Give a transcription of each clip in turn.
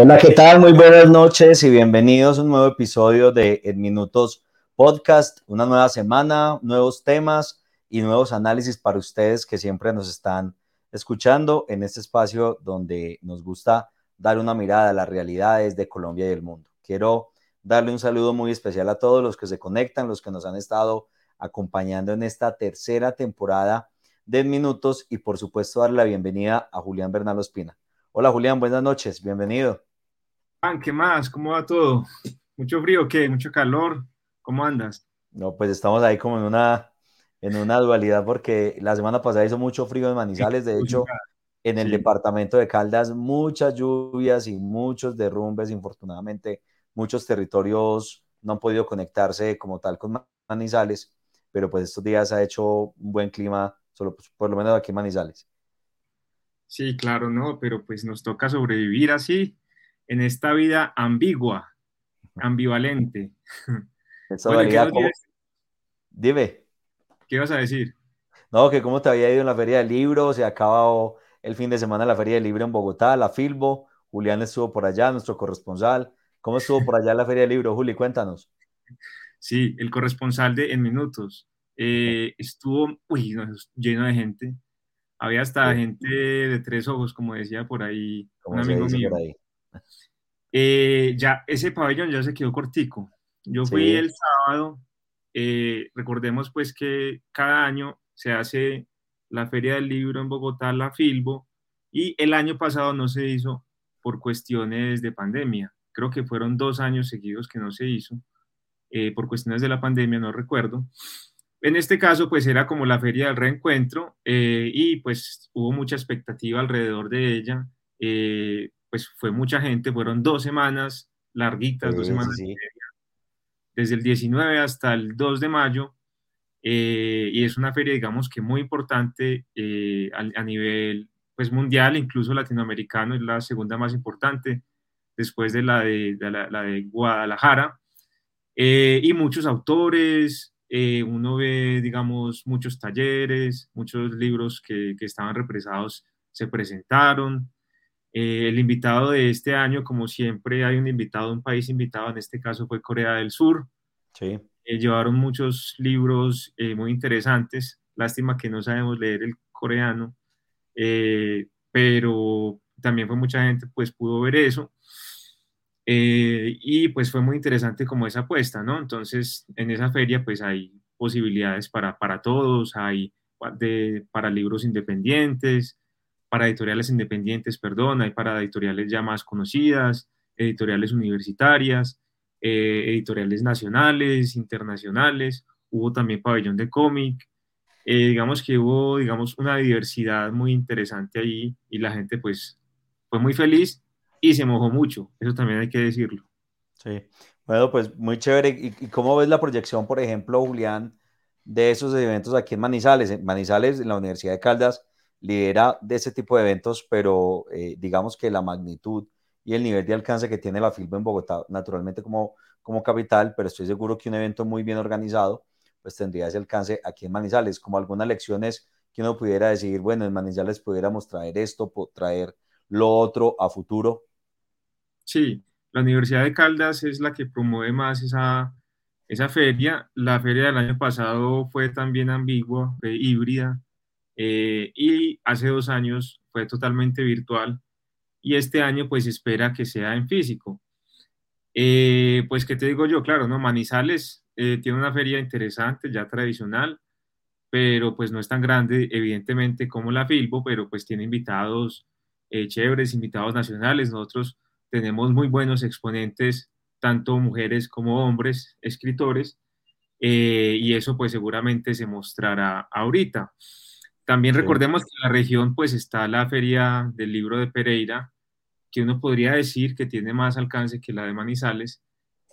Hola, ¿qué tal? Muy buenas noches y bienvenidos a un nuevo episodio de En Minutos Podcast. Una nueva semana, nuevos temas y nuevos análisis para ustedes que siempre nos están escuchando en este espacio donde nos gusta dar una mirada a las realidades de Colombia y del mundo. Quiero darle un saludo muy especial a todos los que se conectan, los que nos han estado acompañando en esta tercera temporada de Minutos y por supuesto darle la bienvenida a Julián Bernal Ospina. Hola Julián, buenas noches, bienvenido. ¿Qué más? ¿Cómo va todo? ¿Mucho frío qué? ¿Mucho calor? ¿Cómo andas? No, pues estamos ahí como en una, en una dualidad porque la semana pasada hizo mucho frío en Manizales, de hecho, en el departamento de Caldas muchas lluvias y muchos derrumbes, infortunadamente muchos territorios no han podido conectarse como tal con Manizales, pero pues estos días ha hecho un buen clima, solo pues, por lo menos aquí en Manizales. Sí, claro, no, pero pues nos toca sobrevivir así en esta vida ambigua, ambivalente. Dime. ¿Qué ibas a decir? No, que cómo te había ido en la Feria del Libro, se acabó el fin de semana la Feria del Libro en Bogotá, la Filbo, Julián estuvo por allá, nuestro corresponsal. ¿Cómo estuvo por allá la Feria del Libro, Juli? Cuéntanos. Sí, el corresponsal de En Minutos. Eh, estuvo uy, lleno de gente. Había hasta gente de tres ojos, como decía por ahí un amigo mío. Eh, ya, ese pabellón ya se quedó cortico. Yo fui el sábado. Eh, recordemos pues que cada año se hace la Feria del Libro en Bogotá, la Filbo, y el año pasado no se hizo por cuestiones de pandemia. Creo que fueron dos años seguidos que no se hizo, eh, por cuestiones de la pandemia, no recuerdo. En este caso, pues era como la feria del reencuentro eh, y pues hubo mucha expectativa alrededor de ella. Eh, pues fue mucha gente, fueron dos semanas larguitas, dos semanas. Desde el 19 hasta el 2 de mayo. Eh, y es una feria, digamos, que muy importante a, nivel pues, mundial, incluso latinoamericano, es la segunda más importante después de la de, la, de Guadalajara. y muchos autores, eh, uno ve, digamos, muchos talleres, muchos libros que, que estaban represados se presentaron. Eh, el invitado de este año, como siempre, hay un invitado, un país invitado, en este caso fue Corea del Sur. Sí. Eh, llevaron muchos libros muy interesantes. Lástima que no sabemos leer el coreano, pero también fue mucha gente, pues pudo ver eso. Eh, y pues fue muy interesante como esa apuesta, ¿no? Entonces, en esa feria pues hay posibilidades para, para todos, hay de, para libros independientes, para editoriales independientes, perdón, hay para editoriales ya más conocidas, editoriales universitarias, eh, editoriales nacionales, internacionales, hubo también pabellón de cómic, eh, digamos que hubo, digamos, una diversidad muy interesante ahí y la gente pues fue muy feliz y se mojó mucho, eso también hay que decirlo. Sí, bueno, pues muy chévere. ¿Y, cómo ves la proyección, por ejemplo, Julián, de esos eventos aquí en Manizales? En Manizales, en la Universidad de Caldas, lidera de ese tipo de eventos, pero eh, digamos que la magnitud y el nivel de alcance que tiene la FILBO en Bogotá, naturalmente como, como capital, pero estoy seguro que un evento muy bien organizado, pues tendría ese alcance aquí en Manizales, como algunas lecciones que uno pudiera decir, bueno, en Manizales pudiéramos traer esto, traer lo otro a futuro, Sí, la Universidad de Caldas es la que promueve más esa, esa feria. La feria del año pasado fue también ambigua, fue híbrida, eh, y hace dos años fue totalmente virtual, y este año pues espera que sea en físico. Eh, pues, ¿qué te digo yo? Claro, ¿no? Manizales eh, tiene una feria interesante, ya tradicional, pero pues no es tan grande, evidentemente, como la Filbo, pero pues tiene invitados chéveres, invitados nacionales. Nosotros tenemos muy buenos exponentes, tanto mujeres como hombres, escritores, eh, y eso pues seguramente se mostrará ahorita. También recordemos que en la región pues está la feria del libro de Pereira, que uno podría decir que tiene más alcance que la de Manizales.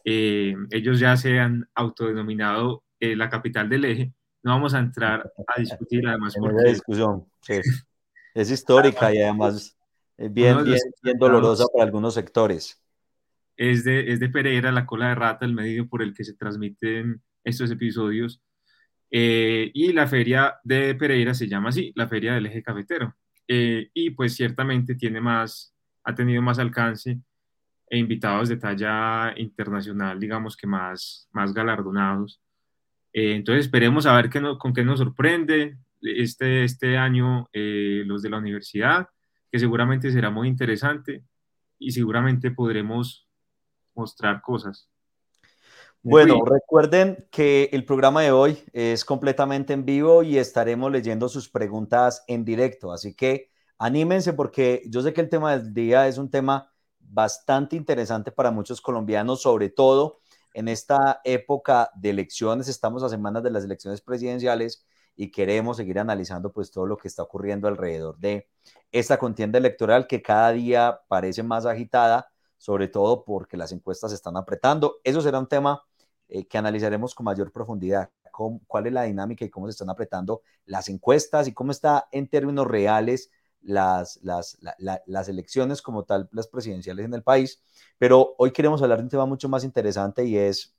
Eh, ellos ya se han autodenominado eh, la capital del eje. No vamos a entrar a discutir además porque... discusión, Es histórica y además bien, bien, bien dolorosa para algunos sectores. Es de, es de Pereira, la cola de rata, el medio por el que se transmiten estos episodios. Eh, y la feria de Pereira se llama así, la feria del eje cafetero. Eh, y pues ciertamente tiene más, ha tenido más alcance e invitados de talla internacional, digamos que más, más galardonados. Eh, entonces esperemos a ver qué con qué nos sorprende este, este año los de la universidad, que seguramente será muy interesante y seguramente podremos mostrar cosas. Bueno, recuerden que el programa de hoy es completamente en vivo y estaremos leyendo sus preguntas en directo, así que anímense porque yo sé que el tema del día es un tema bastante interesante para muchos colombianos, sobre todo en esta época de elecciones, estamos a semanas de las elecciones presidenciales y queremos seguir analizando pues todo lo que está ocurriendo alrededor de esta contienda electoral que cada día parece más agitada, sobre todo porque las encuestas se están apretando. Eso será un tema eh, que analizaremos con mayor profundidad, cuál es la dinámica y cómo se están apretando las encuestas y cómo está en términos reales las, las, las elecciones como tal, las presidenciales en el país. Pero hoy queremos hablar de un tema mucho más interesante y es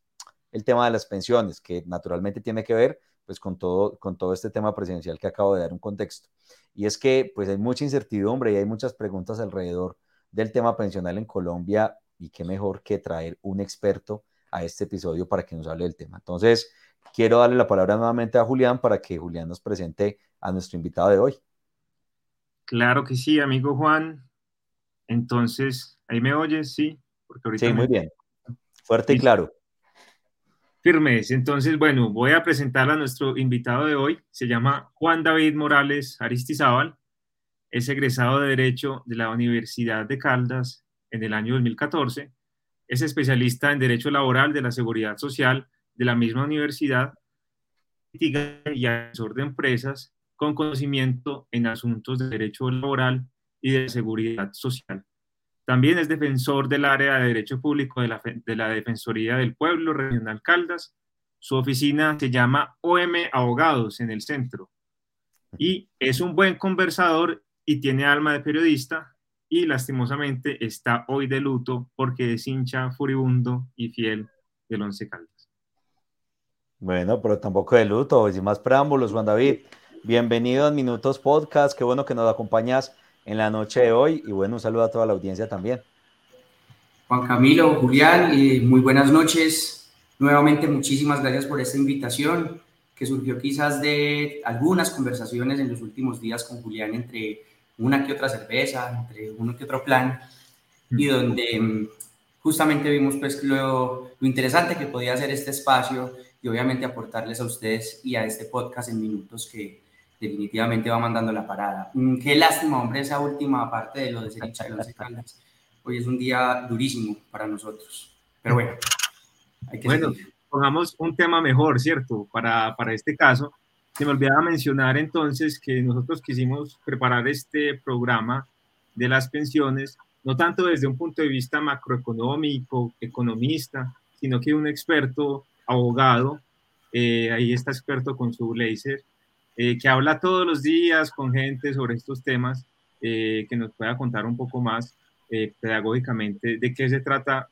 el tema de las pensiones, que naturalmente tiene que ver pues con todo, con todo este tema presidencial que acabo de dar un contexto. Y es que pues hay mucha incertidumbre y hay muchas preguntas alrededor del tema pensional en Colombia y qué mejor que traer un experto a este episodio para que nos hable del tema. Entonces, quiero darle la palabra nuevamente a Julián para que Julián nos presente a nuestro invitado de hoy. Claro que sí, amigo Juan. Entonces, ¿ahí me oyes? Sí. Porque sí, muy bien. Fuerte y claro. Firmes. Entonces, bueno, voy a presentar a nuestro invitado de hoy. Se llama Juan David Morales Aristizábal. Es egresado de Derecho de la Universidad de Caldas en el año 2014. Es especialista en Derecho Laboral de la Seguridad Social de la misma universidad y asesor de empresas con conocimiento en asuntos de derecho laboral y de seguridad social. También es defensor del área de Derecho Público de la, de la Defensoría del Pueblo Regional Caldas. Su oficina se llama OM Abogados en el centro. Y es un buen conversador y tiene alma de periodista y lastimosamente está hoy de luto porque es hincha furibundo y fiel del Once Caldas. Bueno, pero tampoco de luto, sin más preámbulos, Juan David. Bienvenido a Minutos Podcast, qué bueno que nos acompañas en la noche de hoy y bueno, un saludo a toda la audiencia también. Juan Camilo, Julián, y muy buenas noches. Nuevamente muchísimas gracias por esta invitación que surgió quizás de algunas conversaciones en los últimos días con Julián entre una que otra cerveza, entre uno que otro plan y donde mm, justamente vimos pues lo, lo interesante que podía ser este espacio y obviamente aportarles a ustedes y a este podcast en minutos que, definitivamente va mandando la parada. Mm, qué lástima, hombre, esa última parte de lo de ser Caldas. Hoy es un día durísimo para nosotros. Pero bueno, hay que Bueno, pongamos un tema mejor, ¿cierto? Para, para este caso. Se me olvidaba mencionar entonces que nosotros quisimos preparar este programa de las pensiones, no tanto desde un punto de vista macroeconómico, economista, sino que un experto, abogado, eh, ahí está experto con su laser, eh, que habla todos los días con gente sobre estos temas, eh, que nos pueda contar un poco más eh, pedagógicamente de qué se trata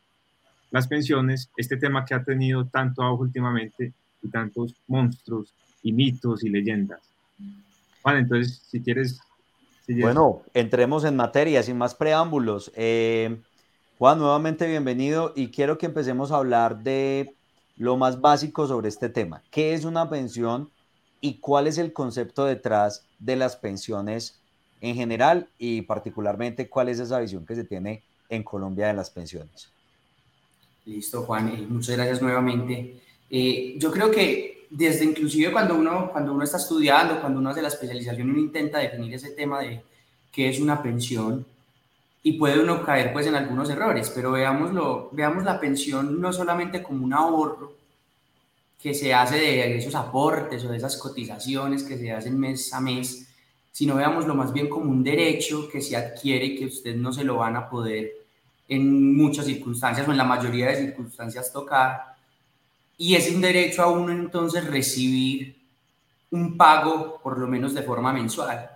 las pensiones, este tema que ha tenido tanto auge últimamente y tantos monstruos y mitos y leyendas. Bueno, entonces, si quieres... bueno, entremos en materia, sin más preámbulos. Juan, nuevamente bienvenido y quiero que empecemos a hablar de lo más básico sobre este tema. ¿Qué es una pensión? y cuál es el concepto detrás de las pensiones en general y particularmente cuál es esa visión que se tiene en Colombia de las pensiones. Listo, Juan, eh, muchas gracias nuevamente. Eh, yo creo que desde inclusive cuando uno, cuando uno está estudiando, cuando uno hace la especialización, uno intenta definir ese tema de qué es una pensión y puede uno caer pues en algunos errores, pero veámoslo, veamos la pensión no solamente como un ahorro, que se hace de esos aportes o de esas cotizaciones que se hacen mes a mes, sino veámoslo más bien como un derecho que se adquiere y que usted no se lo van a poder en muchas circunstancias o en la mayoría de circunstancias tocar. Y es un derecho a uno entonces recibir un pago por lo menos de forma mensual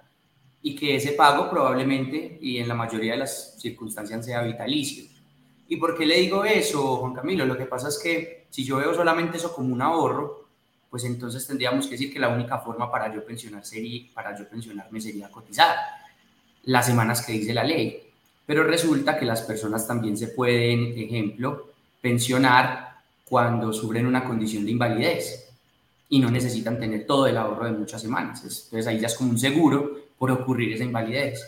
y que ese pago probablemente y en la mayoría de las circunstancias sea vitalicio. ¿Y por qué le digo eso, Juan Camilo? Lo que pasa es que si yo veo solamente eso como un ahorro, pues entonces tendríamos que decir que la única forma para yo, pensionar sería, para yo pensionarme sería cotizar las semanas que dice la ley. Pero resulta que las personas también se pueden, ejemplo, pensionar cuando sufren una condición de invalidez y no necesitan tener todo el ahorro de muchas semanas. Entonces ahí ya es como un seguro por ocurrir esa invalidez.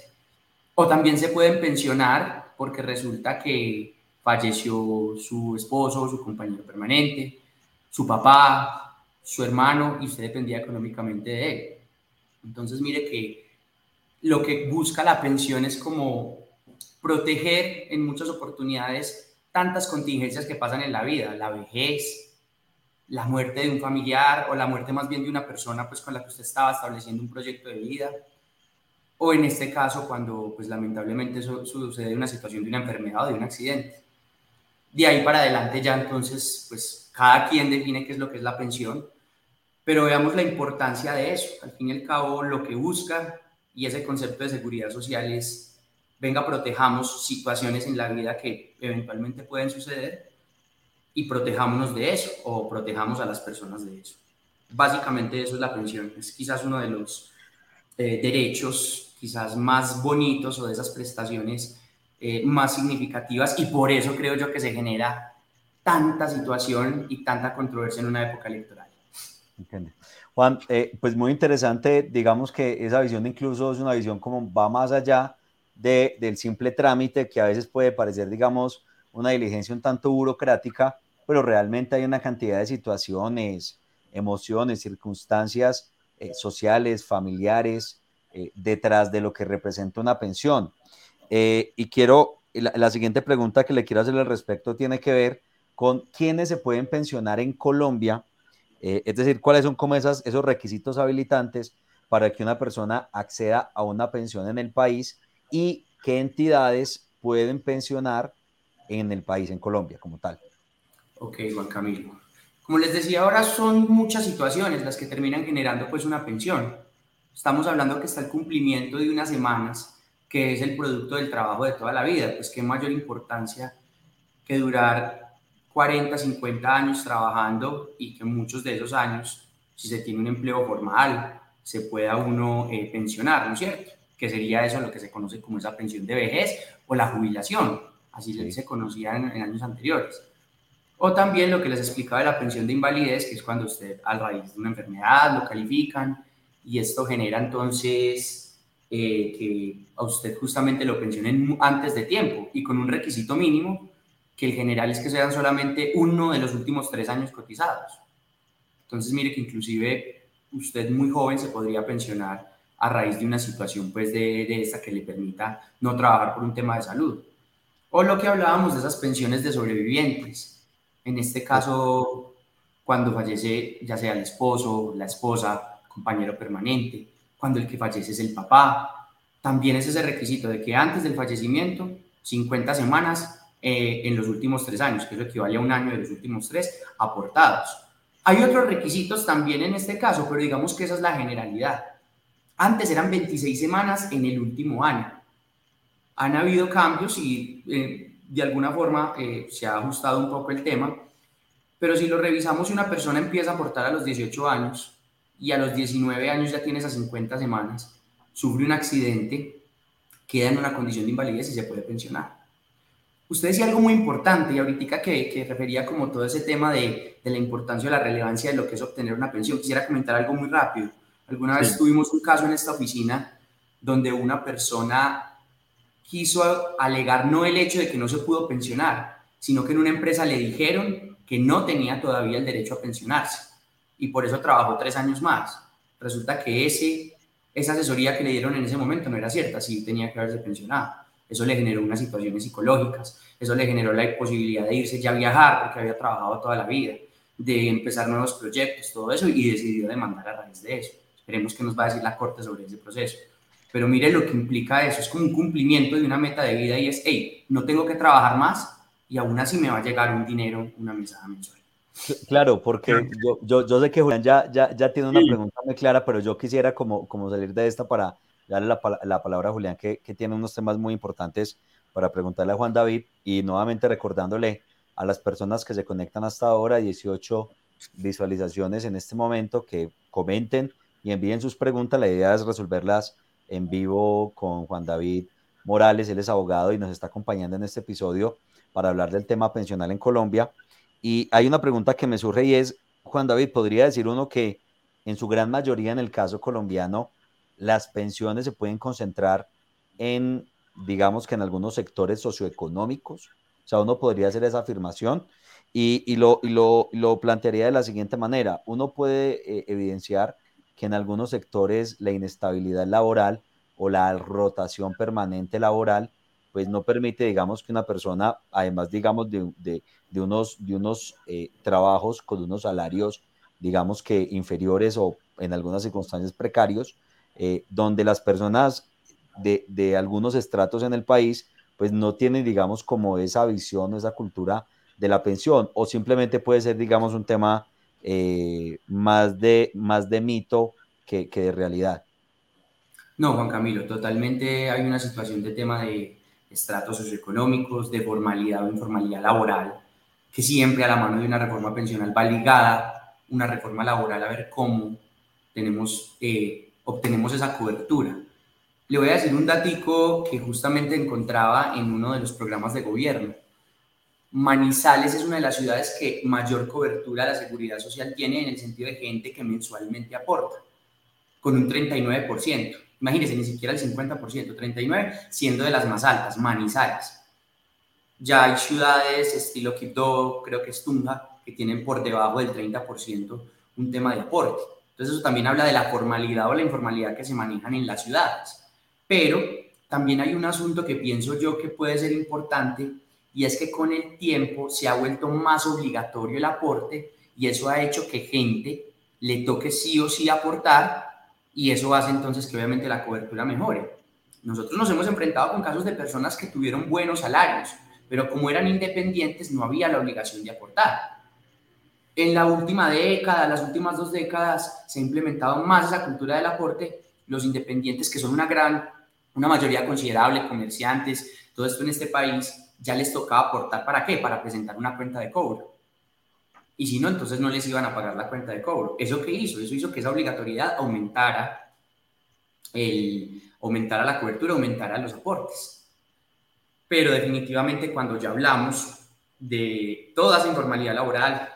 O también se pueden pensionar porque resulta que falleció su esposo, su compañero permanente, su papá, su hermano y usted dependía económicamente de él. Entonces mire que lo que busca la pensión es como proteger en muchas oportunidades tantas contingencias que pasan en la vida, la vejez, la muerte de un familiar o la muerte más bien de una persona pues con la que usted estaba estableciendo un proyecto de vida o en este caso cuando pues lamentablemente sucede una situación de una enfermedad o de un accidente. De ahí para adelante ya entonces pues cada quien define qué es lo que es la pensión, pero veamos la importancia de eso. Al fin y al cabo lo que busca y ese concepto de seguridad social es, venga, protejamos situaciones en la vida que eventualmente pueden suceder y protejámonos de eso o protejamos a las personas de eso. Básicamente eso es la pensión, es quizás uno de los eh, derechos quizás más bonitos o de esas prestaciones eh, más significativas y por eso creo yo que se genera tanta situación y tanta controversia en una época electoral. Entiendo. Juan, eh, pues muy interesante, digamos que esa visión incluso es una visión como va más allá de, del simple trámite que a veces puede parecer, digamos, una diligencia un tanto burocrática, pero realmente hay una cantidad de situaciones, emociones, circunstancias eh, sociales, familiares, eh, detrás de lo que representa una pensión. y quiero, la, siguiente pregunta que le quiero hacer al respecto tiene que ver con quiénes se pueden pensionar en Colombia eh, es decir, cuáles son como esas, esos requisitos habilitantes para que una persona acceda a una pensión en el país y qué entidades pueden pensionar en el país, en Colombia como tal. Ok, Juan Camilo. Como les decía ahora, son muchas situaciones las que terminan generando pues una pensión. Estamos hablando que está el cumplimiento de unas semanas, que es el producto del trabajo de toda la vida, pues qué mayor importancia que durar 40, 50 años trabajando y que muchos de esos años, si se tiene un empleo formal, se pueda uno eh, pensionar, ¿no es cierto? Que sería eso lo que se conoce como esa pensión de vejez o la jubilación, así se conocía en, años anteriores. O también lo que les explicaba de la pensión de invalidez, que es cuando usted a raíz de una enfermedad lo califican y esto genera entonces eh, que a usted justamente lo pensionen antes de tiempo y con un requisito mínimo que el general es que sean solamente uno de los últimos tres años cotizados. Entonces, mire que inclusive usted muy joven se podría pensionar a raíz de una situación pues de, de esta que le permita no trabajar por un tema de salud. O lo que hablábamos de esas pensiones de sobrevivientes. En este caso, cuando fallece ya sea el esposo, la esposa, compañero permanente, cuando el que fallece es el papá, también es ese requisito de que antes del fallecimiento, 50 semanas, eh, en los últimos tres años, que eso equivale a un año de los últimos tres aportados. Hay otros requisitos también en este caso, pero digamos que esa es la generalidad. Antes eran 26 semanas en el último año. Han habido cambios y eh, de alguna forma eh, se ha ajustado un poco el tema, pero si lo revisamos, si una persona empieza a aportar a los 18 años y a los 19 años ya tiene esas 50 semanas, sufre un accidente, queda en una condición de invalidez y se puede pensionar. Usted decía algo muy importante y ahorita que, que refería como todo ese tema de, de, la importancia o la relevancia de lo que es obtener una pensión. Quisiera comentar algo muy rápido. Alguna vez tuvimos un caso en esta oficina donde una persona quiso alegar no el hecho de que no se pudo pensionar, sino que en una empresa le dijeron que no tenía todavía el derecho a pensionarse y por eso trabajó tres años más. Resulta que ese, esa asesoría que le dieron en ese momento no era cierta, sí tenía que haberse pensionado. Eso le generó unas situaciones psicológicas, eso le generó la posibilidad de irse ya a viajar porque había trabajado toda la vida, de empezar nuevos proyectos, todo eso, y decidió demandar a raíz de eso. Esperemos que nos va a decir la Corte sobre ese proceso. Pero mire lo que implica eso, es como un cumplimiento de una meta de vida y es, hey, no tengo que trabajar más y aún así me va a llegar un dinero, una mesada mensual. Claro, porque yo, yo, yo, sé que Julián ya, ya, ya tiene una pregunta muy clara, pero yo quisiera como, como salir de esta para darle la, la palabra a Julián, que, que, tiene unos temas muy importantes para preguntarle a Juan David y nuevamente recordándole a las personas que se conectan hasta ahora, 18 visualizaciones en este momento, que comenten y envíen sus preguntas. La idea es resolverlas en vivo con Juan David Morales, él es abogado y nos está acompañando en este episodio para hablar del tema pensional en Colombia. Y hay una pregunta que me surge y es, Juan David, ¿podría decir uno que en su gran mayoría en el caso colombiano, las pensiones se pueden concentrar en, digamos que en algunos sectores socioeconómicos? O sea, uno podría hacer esa afirmación y, lo, lo, plantearía de la siguiente manera. Uno puede eh, evidenciar que en algunos sectores la inestabilidad laboral o la rotación permanente laboral pues no permite, digamos, que una persona, además, digamos, de, unos, de unos eh, trabajos con unos salarios, digamos que inferiores o en algunas circunstancias precarios, eh, donde las personas de, de, algunos estratos en el país, pues no tienen, digamos, como esa visión o esa cultura de la pensión, o simplemente puede ser, digamos, un tema eh, más, de, más de mito que, que de realidad. No, Juan Camilo, totalmente hay una situación de tema de estratos socioeconómicos, de formalidad o informalidad laboral, que siempre a la mano de una reforma pensional va ligada una reforma laboral a ver cómo tenemos, eh, obtenemos esa cobertura. Le voy a decir un datico que justamente encontraba en uno de los programas de gobierno. Manizales es una de las ciudades que mayor cobertura de la seguridad social tiene en el sentido de gente que mensualmente aporta, con un 39%. Imagínense, ni siquiera el 50%, 39%, siendo de las más altas, Manizales. Ya hay ciudades estilo Quito, creo que es Tunja, que tienen por debajo del 30% un tema de aporte. Entonces eso también habla de la formalidad o la informalidad que se manejan en las ciudades. Pero también hay un asunto que pienso yo que puede ser importante y es que con el tiempo se ha vuelto más obligatorio el aporte y eso ha hecho que gente le toque sí o sí aportar y eso hace entonces que obviamente la cobertura mejore. Nosotros nos hemos enfrentado con casos de personas que tuvieron buenos salarios, pero como eran independientes no había la obligación de aportar. En la última década, las últimas dos décadas, se ha implementado más esa cultura del aporte. Los independientes, que son una gran, una mayoría considerable, comerciantes, todo esto en este país, ya les tocaba aportar para qué? Para presentar una cuenta de cobro y si no, entonces no les iban a pagar la cuenta de cobro. ¿Eso qué hizo? Eso hizo que esa obligatoriedad aumentara, el, aumentara la cobertura, aumentara los aportes. Pero definitivamente cuando ya hablamos de toda esa informalidad laboral,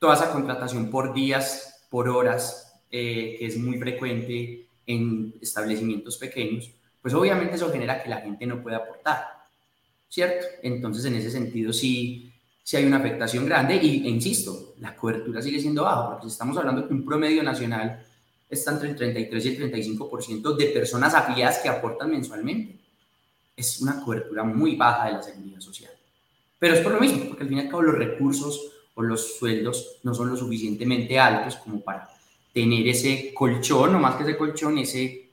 toda esa contratación por días, por horas, eh, que es muy frecuente en establecimientos pequeños, pues obviamente eso genera que la gente no pueda aportar, ¿cierto? Entonces, en ese sentido, sí, si hay una afectación grande y, e insisto, la cobertura sigue siendo baja, porque si estamos hablando que un promedio nacional está entre el 33 y el 35% de personas afiliadas que aportan mensualmente. Es una cobertura muy baja de la seguridad social. Pero es por lo mismo, porque al fin y al cabo los recursos o los sueldos no son lo suficientemente altos como para tener ese colchón, o más que ese colchón, ese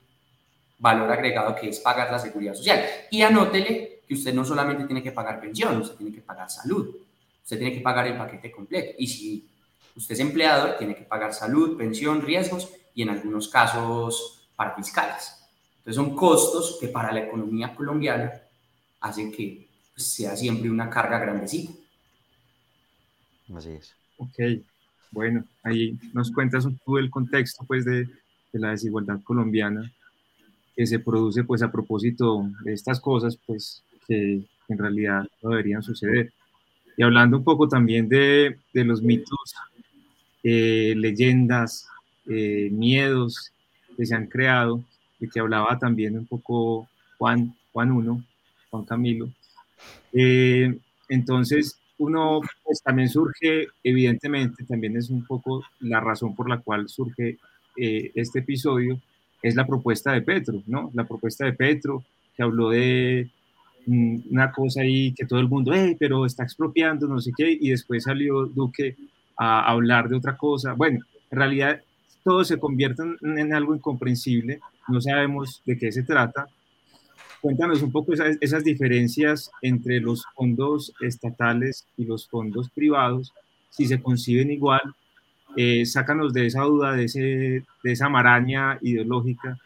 valor agregado que es pagar la seguridad social. Y anótele que usted no solamente tiene que pagar pensión, usted tiene que pagar salud, usted tiene que pagar el paquete completo. Y si usted es empleador, tiene que pagar salud, pensión, riesgos y en algunos casos para fiscales. Entonces son costos que para la economía colombiana hacen que pues, sea siempre una carga grandecita. Así es. Ok, bueno, ahí nos cuentas un poco el contexto pues de, de la desigualdad colombiana que se produce pues a propósito de estas cosas pues que en realidad no deberían suceder. Y hablando un poco también de, de los mitos, eh, leyendas, eh, miedos que se han creado, y que hablaba también un poco Juan, Juan Uno, Juan Camilo. Eh, entonces, uno pues, también surge, evidentemente, también es un poco la razón por la cual surge este episodio, es la propuesta de Petro, ¿no? La propuesta de Petro, que habló de una cosa ahí que todo el mundo, hey, pero está expropiando, no sé qué, y después salió Duque a hablar de otra cosa. Bueno, en realidad todo se convierte en, algo incomprensible, no sabemos de qué se trata. Cuéntanos un poco esas, diferencias entre los fondos estatales y los fondos privados, si se conciben igual, eh, sácanos de esa duda, de, ese, de esa maraña ideológica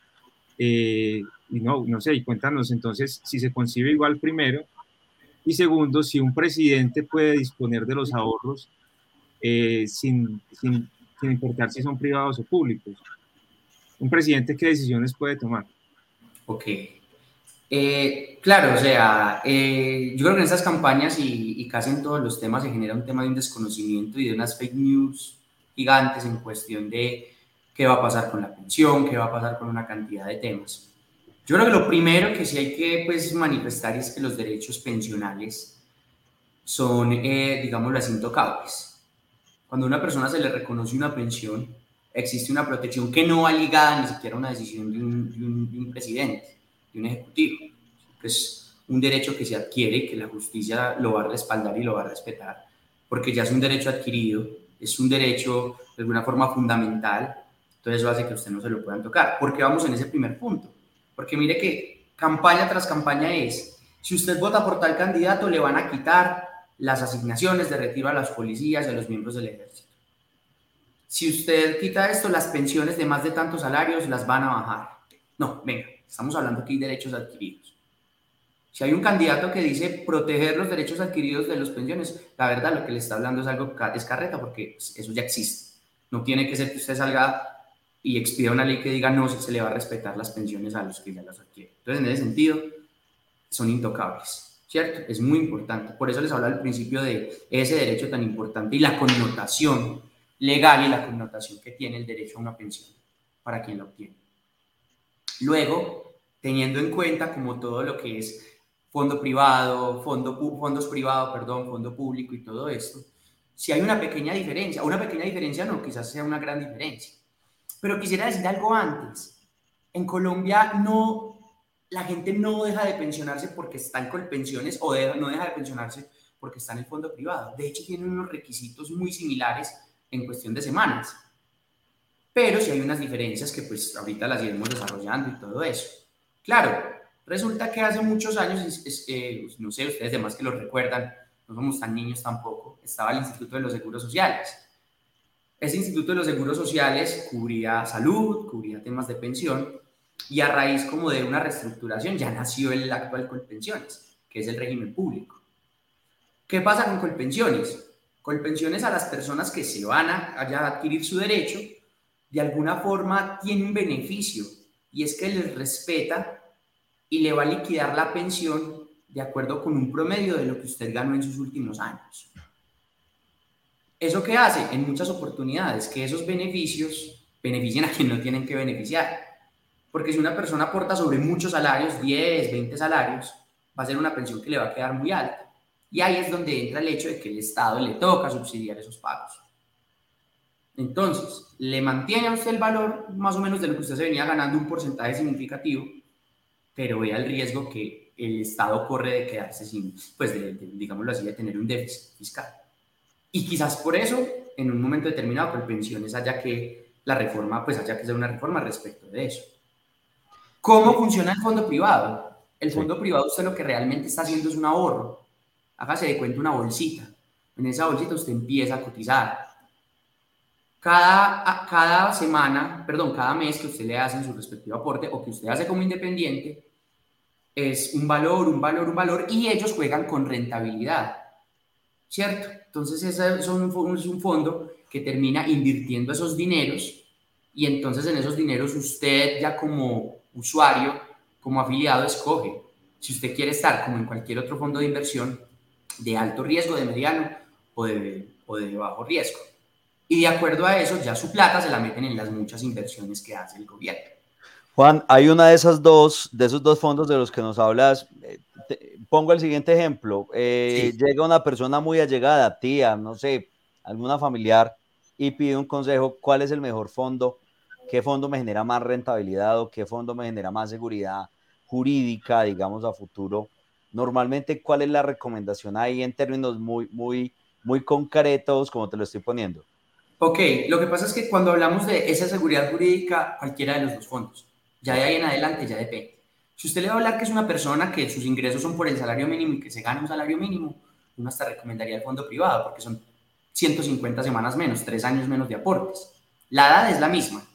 eh, y no, no sé, y cuéntanos entonces si se concibe igual primero, y segundo, si un presidente puede disponer de los ahorros eh, sin, sin, sin, importar si son privados o públicos. Un presidente, ¿qué decisiones puede tomar? Ok. Eh, claro, o sea, eh, yo creo que en esas campañas y, y, casi en todos los temas se genera un tema de un desconocimiento y de unas fake news gigantes en cuestión de qué va a pasar con la pensión, qué va a pasar con una cantidad de temas. Yo creo que lo primero que sí hay que pues, manifestar es que los derechos pensionales son, eh, digamos, las intocables. Cuando a una persona se le reconoce una pensión, existe una protección que no va ligada ni siquiera a una decisión de un, de un presidente, de un ejecutivo. Es un derecho que se adquiere que la justicia lo va a respaldar y lo va a respetar, porque ya es un derecho adquirido, es un derecho de alguna forma fundamental entonces eso hace que usted no se lo puedan tocar. ¿Por qué vamos en ese primer punto? Porque mire que campaña tras campaña es, si usted vota por tal candidato, le van a quitar las asignaciones de retiro a las policías y a los miembros del ejército. Si usted quita esto, las pensiones de más de tantos salarios las van a bajar. No, venga, estamos hablando aquí de derechos adquiridos. Si hay un candidato que dice proteger los derechos adquiridos de las pensiones, la verdad lo que le está hablando es algo es carreta porque eso ya existe. No tiene que ser que usted salga y expida una ley que diga no, se le va a respetar las pensiones a los que ya las adquieren. Entonces, en ese sentido, son intocables, ¿cierto? Es muy importante. Por eso les hablo al principio de ese derecho tan importante y la connotación legal y la connotación que tiene el derecho a una pensión para quien la obtiene. Luego, teniendo en cuenta como todo lo que es fondo privado, fondo, fondos privados, perdón, fondo público y todo esto, si hay una pequeña diferencia, una pequeña diferencia no, quizás sea una gran diferencia. Pero quisiera decir algo antes. En Colombia no, la gente no deja de pensionarse porque está en Colpensiones o no deja de pensionarse porque está en el fondo privado. De hecho, tienen unos requisitos muy similares en cuestión de semanas. Pero sí hay unas diferencias que pues ahorita las iremos desarrollando y todo eso. Claro, resulta que hace muchos años, eh, no sé, ustedes demás que lo recuerdan, no somos tan niños tampoco, estaba el Instituto de los Seguros Sociales ese Instituto de los Seguros Sociales cubría salud, cubría temas de pensión y a raíz como de una reestructuración ya nació el actual Colpensiones, que es el régimen público. ¿Qué pasa con Colpensiones? Colpensiones a las personas que se van a, a adquirir su derecho, de alguna forma tiene un beneficio y es que les respeta y le va a liquidar la pensión de acuerdo con un promedio de lo que usted ganó en sus últimos años. ¿Eso qué hace? En muchas oportunidades, que esos beneficios beneficien a quien no tienen que beneficiar. Porque si una persona aporta sobre muchos salarios, 10, 20 salarios, va a ser una pensión que le va a quedar muy alta. Y ahí es donde entra el hecho de que el Estado le toca subsidiar esos pagos. Entonces, le mantiene a usted el valor más o menos de lo que usted se venía ganando un porcentaje significativo, pero vea el riesgo que el Estado corre de quedarse sin, pues, de, digámoslo así, de tener un déficit fiscal. Y quizás por eso, en un momento determinado, con pensiones haya que la reforma, pues haya que hacer una reforma respecto de eso. ¿Cómo funciona el fondo privado? El fondo privado usted lo que realmente está haciendo es un ahorro. Hágase de cuenta una bolsita. En esa bolsita usted empieza a cotizar. Cada, cada semana, perdón, cada mes que usted le hace en su respectivo aporte o que usted hace como independiente, es un valor, un valor, un valor y ellos juegan con rentabilidad. ¿Cierto? Entonces ese es un, fondo que termina invirtiendo esos dineros y entonces en esos dineros usted ya como usuario, como afiliado, escoge si usted quiere estar como en cualquier otro fondo de inversión de alto riesgo, de mediano o de, o de bajo riesgo. Y de acuerdo a eso, ya su plata se la meten en las muchas inversiones que hace el gobierno. Juan, hay una de esas dos, de esos dos fondos de los que nos hablas. Eh, pongo el siguiente ejemplo. Eh, llega una persona muy allegada, tía, no sé, alguna familiar, y pide un consejo, ¿cuál es el mejor fondo? ¿Qué fondo me genera más rentabilidad o qué fondo me genera más seguridad jurídica, digamos, a futuro? Normalmente, ¿cuál es la recomendación ahí en términos muy, muy, muy concretos, como te lo estoy poniendo? Ok, lo que pasa es que cuando hablamos de esa seguridad jurídica, cualquiera de los dos fondos, ya de ahí en adelante ya depende. Si usted le va a hablar que es una persona que sus ingresos son por el salario mínimo y que se gana un salario mínimo, uno hasta recomendaría el fondo privado porque son 150 semanas menos, 3 años menos de aportes. La edad es la misma.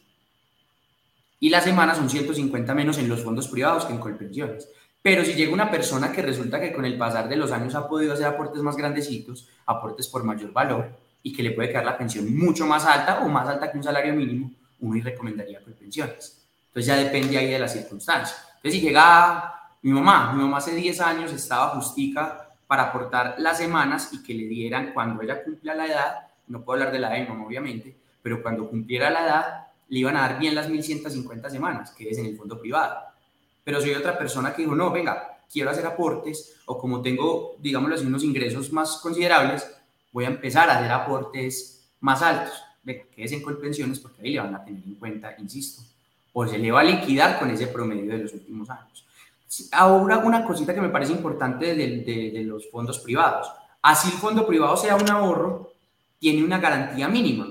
Y las semanas son 150 menos en los fondos privados que en Colpensiones. Pero si llega una persona que resulta que con el pasar de los años ha podido hacer aportes más grandecitos, aportes por mayor valor, y que le puede quedar la pensión mucho más alta o más alta que un salario mínimo, uno y recomendaría Colpensiones. Entonces ya depende ahí de las circunstancias. Entonces, si llega Mi mamá, mi mamá hace 10 años estaba justica para aportar las semanas y que le dieran cuando ella cumpla la edad, no puedo hablar de la edad mamá obviamente, pero cuando cumpliera la edad le iban a dar bien las 1150 semanas, que es en el fondo privado. Pero soy otra persona que dijo, no, venga, quiero hacer aportes o como tengo, digámoslo así, unos ingresos más considerables, voy a empezar a hacer aportes más altos. Venga, quédese en Colpensiones porque ahí le van a tener en cuenta, insisto, o se le va a liquidar con ese promedio de los últimos años. Ahora, una cosita que me parece importante de, los fondos privados. Así el fondo privado sea un ahorro, tiene una garantía mínima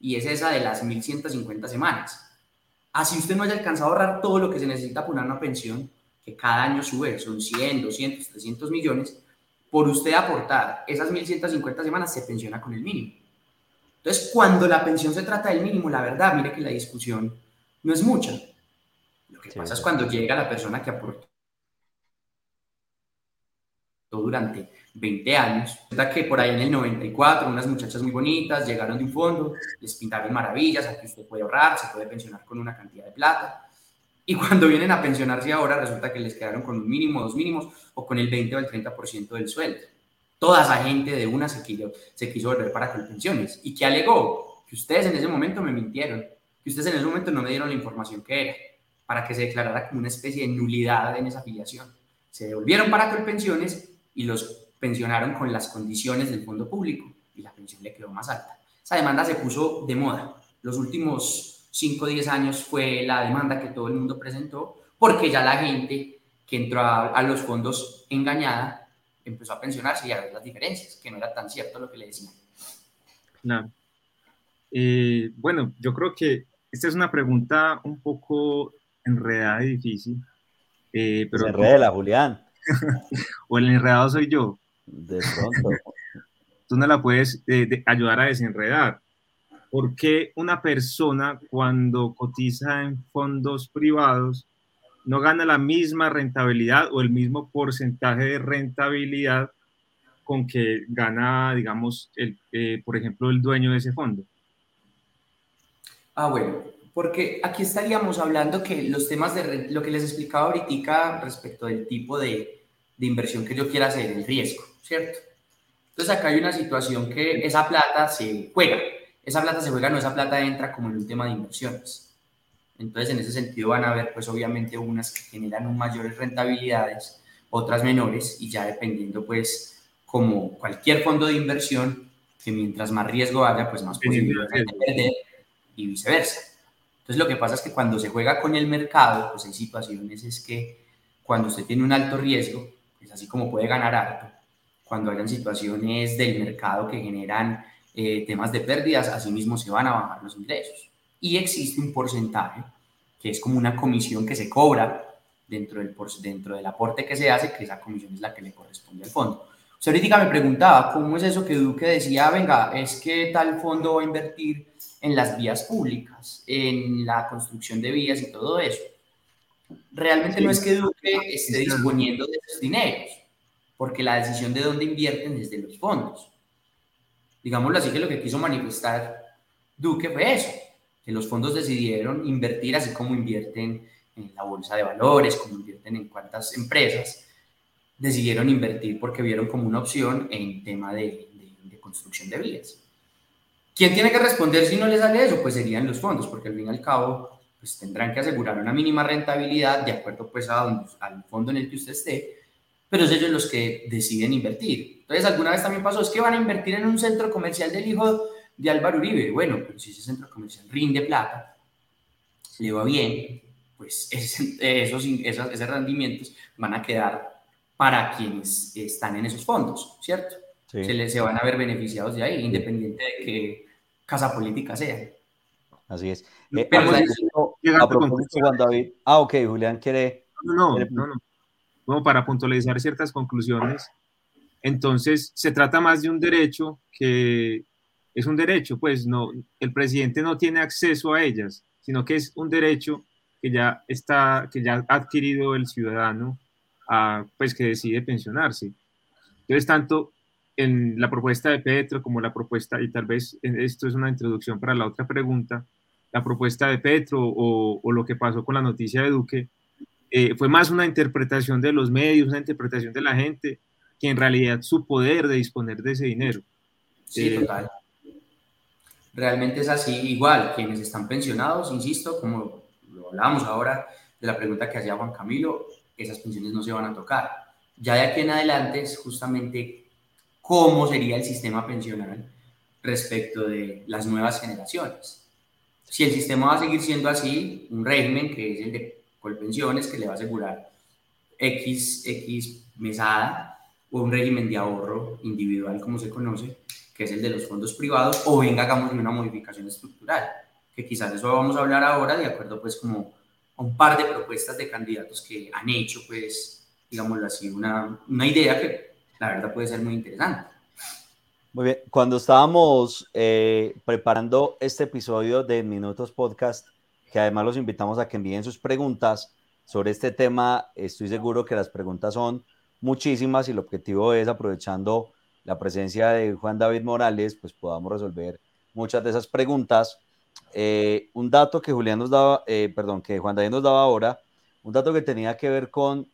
y es esa de las 1.150 semanas. Así usted no haya alcanzado a ahorrar todo lo que se necesita para una pensión, que cada año sube, son 100, 200, 300 millones, por usted aportar esas 1.150 semanas se pensiona con el mínimo. Entonces, cuando la pensión se trata del mínimo, la verdad, mire que la discusión no es mucha. Lo que pasa es cuando llega la persona que aportó durante 20 años. que por ahí en el 94 unas muchachas muy bonitas llegaron de un fondo, les pintaron maravillas, aquí usted puede ahorrar, se puede pensionar con una cantidad de plata. Y cuando vienen a pensionarse ahora, resulta que les quedaron con un mínimo, dos mínimos, o con el 20 o el 30% del sueldo. Toda esa gente de una se quiso, se quiso volver para pensiones. ¿Y qué alegó? Que ustedes en ese momento me mintieron, que ustedes en ese momento no me dieron la información que era, para que se declarara como una especie de nulidad en esa afiliación. Se devolvieron para pensiones y los pensionaron con las condiciones del fondo público y la pensión le quedó más alta. Esa demanda se puso de moda. Los últimos 5 o 10 años fue la demanda que todo el mundo presentó porque ya la gente que entró a, los fondos engañada empezó a pensionarse y a ver las diferencias, que no era tan cierto lo que le decían. No. Eh, bueno, yo creo que esta es una pregunta un poco enredada y difícil. Eh, pero, enreda, Julián. o el enredado soy yo. De pronto. Tú no la puedes eh, ayudar a desenredar. ¿Por qué una persona cuando cotiza en fondos privados no gana la misma rentabilidad o el mismo porcentaje de rentabilidad con que gana, digamos, el, eh, por ejemplo, el dueño de ese fondo? Ah, bueno, porque aquí estaríamos hablando que los temas de lo que les explicaba ahorita respecto del tipo de, de inversión que yo quiera hacer, el riesgo, ¿cierto? Entonces acá hay una situación que esa plata se juega, esa plata se juega, no esa plata entra como en un tema de inversiones. Entonces en ese sentido van a haber pues obviamente unas que generan mayores rentabilidades, otras menores y ya dependiendo pues como cualquier fondo de inversión, que mientras más riesgo haya pues más posibilidades de perder y viceversa. Entonces lo que pasa es que cuando se juega con el mercado, pues hay situaciones es que cuando usted tiene un alto riesgo, pues así como puede ganar harto, cuando hayan situaciones del mercado que generan eh, temas de pérdidas, asimismo se van a bajar los ingresos. Y existe un porcentaje que es como una comisión que se cobra dentro del, dentro del aporte que se hace, que esa comisión es la que le corresponde al fondo. Usted ahorita me preguntaba, ¿cómo es eso que Duque decía, venga, es que tal fondo va a invertir en las vías públicas, en la construcción de vías y todo eso? Realmente no es que Duque esté disponiendo de esos dineros porque la decisión de dónde invierten es de los fondos. Digámoslo así que lo que quiso manifestar Duque fue eso, que los fondos decidieron invertir así como invierten en la bolsa de valores, como invierten en cuantas empresas, decidieron invertir porque vieron como una opción en tema de, de, construcción de vías. ¿Quién tiene que responder si no les sale eso? Pues serían los fondos, porque al fin y al cabo pues tendrán que asegurar una mínima rentabilidad de acuerdo pues a al fondo en el que usted esté pero es ellos los que deciden invertir. Entonces, alguna vez también pasó, es que van a invertir en un centro comercial del hijo de Álvaro Uribe. Bueno, pero si ese centro comercial rinde plata, le va bien, pues esos, esos, rendimientos van a quedar para quienes están en esos fondos, ¿cierto? Se, les, se van a ver beneficiados de ahí, independiente de qué casa política sea. Así es. Eh, pero a, propósito, Juan David. Ah, ok, Julián quiere. No, no, no, no como para puntualizar ciertas conclusiones. Entonces, se trata más de un derecho que es un derecho, pues no, el presidente no tiene acceso a ellas, sino que es un derecho que ya está, que ya ha adquirido el ciudadano, a, pues que decide pensionarse. Entonces, tanto en la propuesta de Petro como la propuesta, y tal vez esto es una introducción para la otra pregunta, la propuesta de Petro o, o lo que pasó con la noticia de Duque, eh, fue más una interpretación de los medios, una interpretación de la gente, que en realidad su poder de disponer de ese dinero. Sí, eh, total. Realmente es así, igual, quienes están pensionados, insisto, como lo hablábamos ahora de la pregunta que hacía Juan Camilo, esas pensiones no se van a tocar. Ya de aquí en adelante es justamente cómo sería el sistema pensional respecto de las nuevas generaciones. Si el sistema va a seguir siendo así, un régimen que es el de Colpensiones, que le va a asegurar X, X mesada, o un régimen de ahorro individual, como se conoce, que es el de los fondos privados, o venga, hagamos una modificación estructural, que quizás eso vamos a hablar ahora, de acuerdo pues como a un par de propuestas de candidatos que han hecho, pues, digámoslo así, una, una idea que la verdad puede ser muy interesante. Muy bien, cuando estábamos eh, preparando este episodio de Minutos Podcast, que además los invitamos a que envíen sus preguntas sobre este tema, estoy seguro que las preguntas son muchísimas y el objetivo es, aprovechando la presencia de Juan David Morales, pues podamos resolver muchas de esas preguntas. Eh, un dato que Julián nos daba, eh, perdón, que Juan David nos daba ahora, un dato que tenía que ver con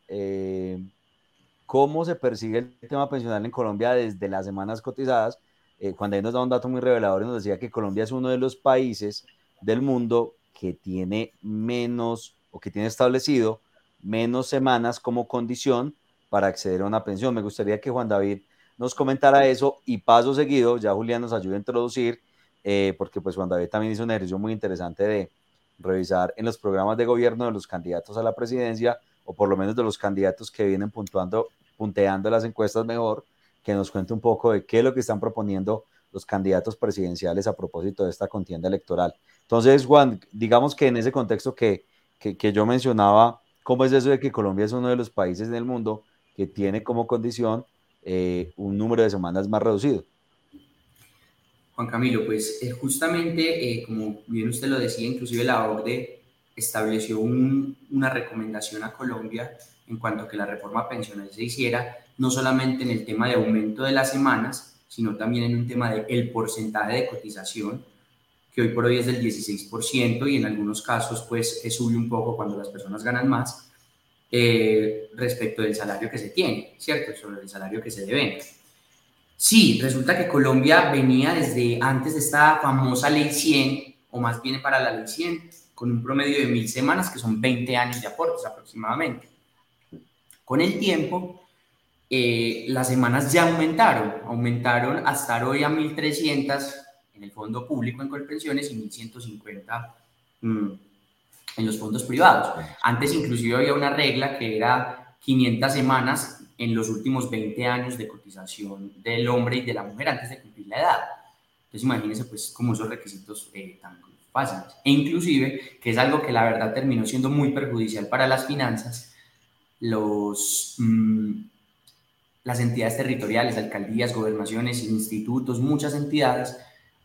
cómo se persigue el tema pensional en Colombia desde las semanas cotizadas. Eh, cuando ahí nos da un dato muy revelador y nos decía que Colombia es uno de los países del mundo que tiene menos o que tiene establecido menos semanas como condición para acceder a una pensión. Me gustaría que Juan David nos comentara eso y paso seguido, ya Julián nos ayude a introducir, eh, porque pues Juan David también hizo un ejercicio muy interesante de revisar en los programas de gobierno de los candidatos a la presidencia o por lo menos de los candidatos que vienen puntuando punteando las encuestas mejor, que nos cuente un poco de qué es lo que están proponiendo los candidatos presidenciales a propósito de esta contienda electoral. Entonces, Juan, digamos que en ese contexto que, que, yo mencionaba, ¿cómo es eso de que Colombia es uno de los países del mundo que tiene como condición eh, un número de semanas más reducido? Juan Camilo, pues eh, justamente, eh, como bien usted lo decía, inclusive la OCDE estableció una recomendación a Colombia en cuanto a que la reforma pensional se hiciera, no solamente en el tema de aumento de las semanas, sino también en un tema del el porcentaje de cotización, que hoy por hoy es del 16% y en algunos casos pues sube un poco cuando las personas ganan más, eh, respecto del salario que se tiene, ¿cierto? Sobre el salario que se debe. Sí, resulta que Colombia venía desde antes de esta famosa ley 100, o más bien para la ley 100, con un promedio de mil semanas, que son 20 años de aportes aproximadamente. Con el tiempo, eh, las semanas ya aumentaron, aumentaron hasta hoy a 1.300 en el fondo público en Colpensiones y 1.150 mm, en los fondos privados. Antes inclusive había una regla que era 500 semanas en los últimos 20 años de cotización del hombre y de la mujer antes de cumplir la edad. Entonces imagínense pues como esos requisitos eh, tan fáciles. E inclusive, que es algo que la verdad terminó siendo muy perjudicial para las finanzas, los, mm, las entidades territoriales, alcaldías, gobernaciones, institutos, muchas entidades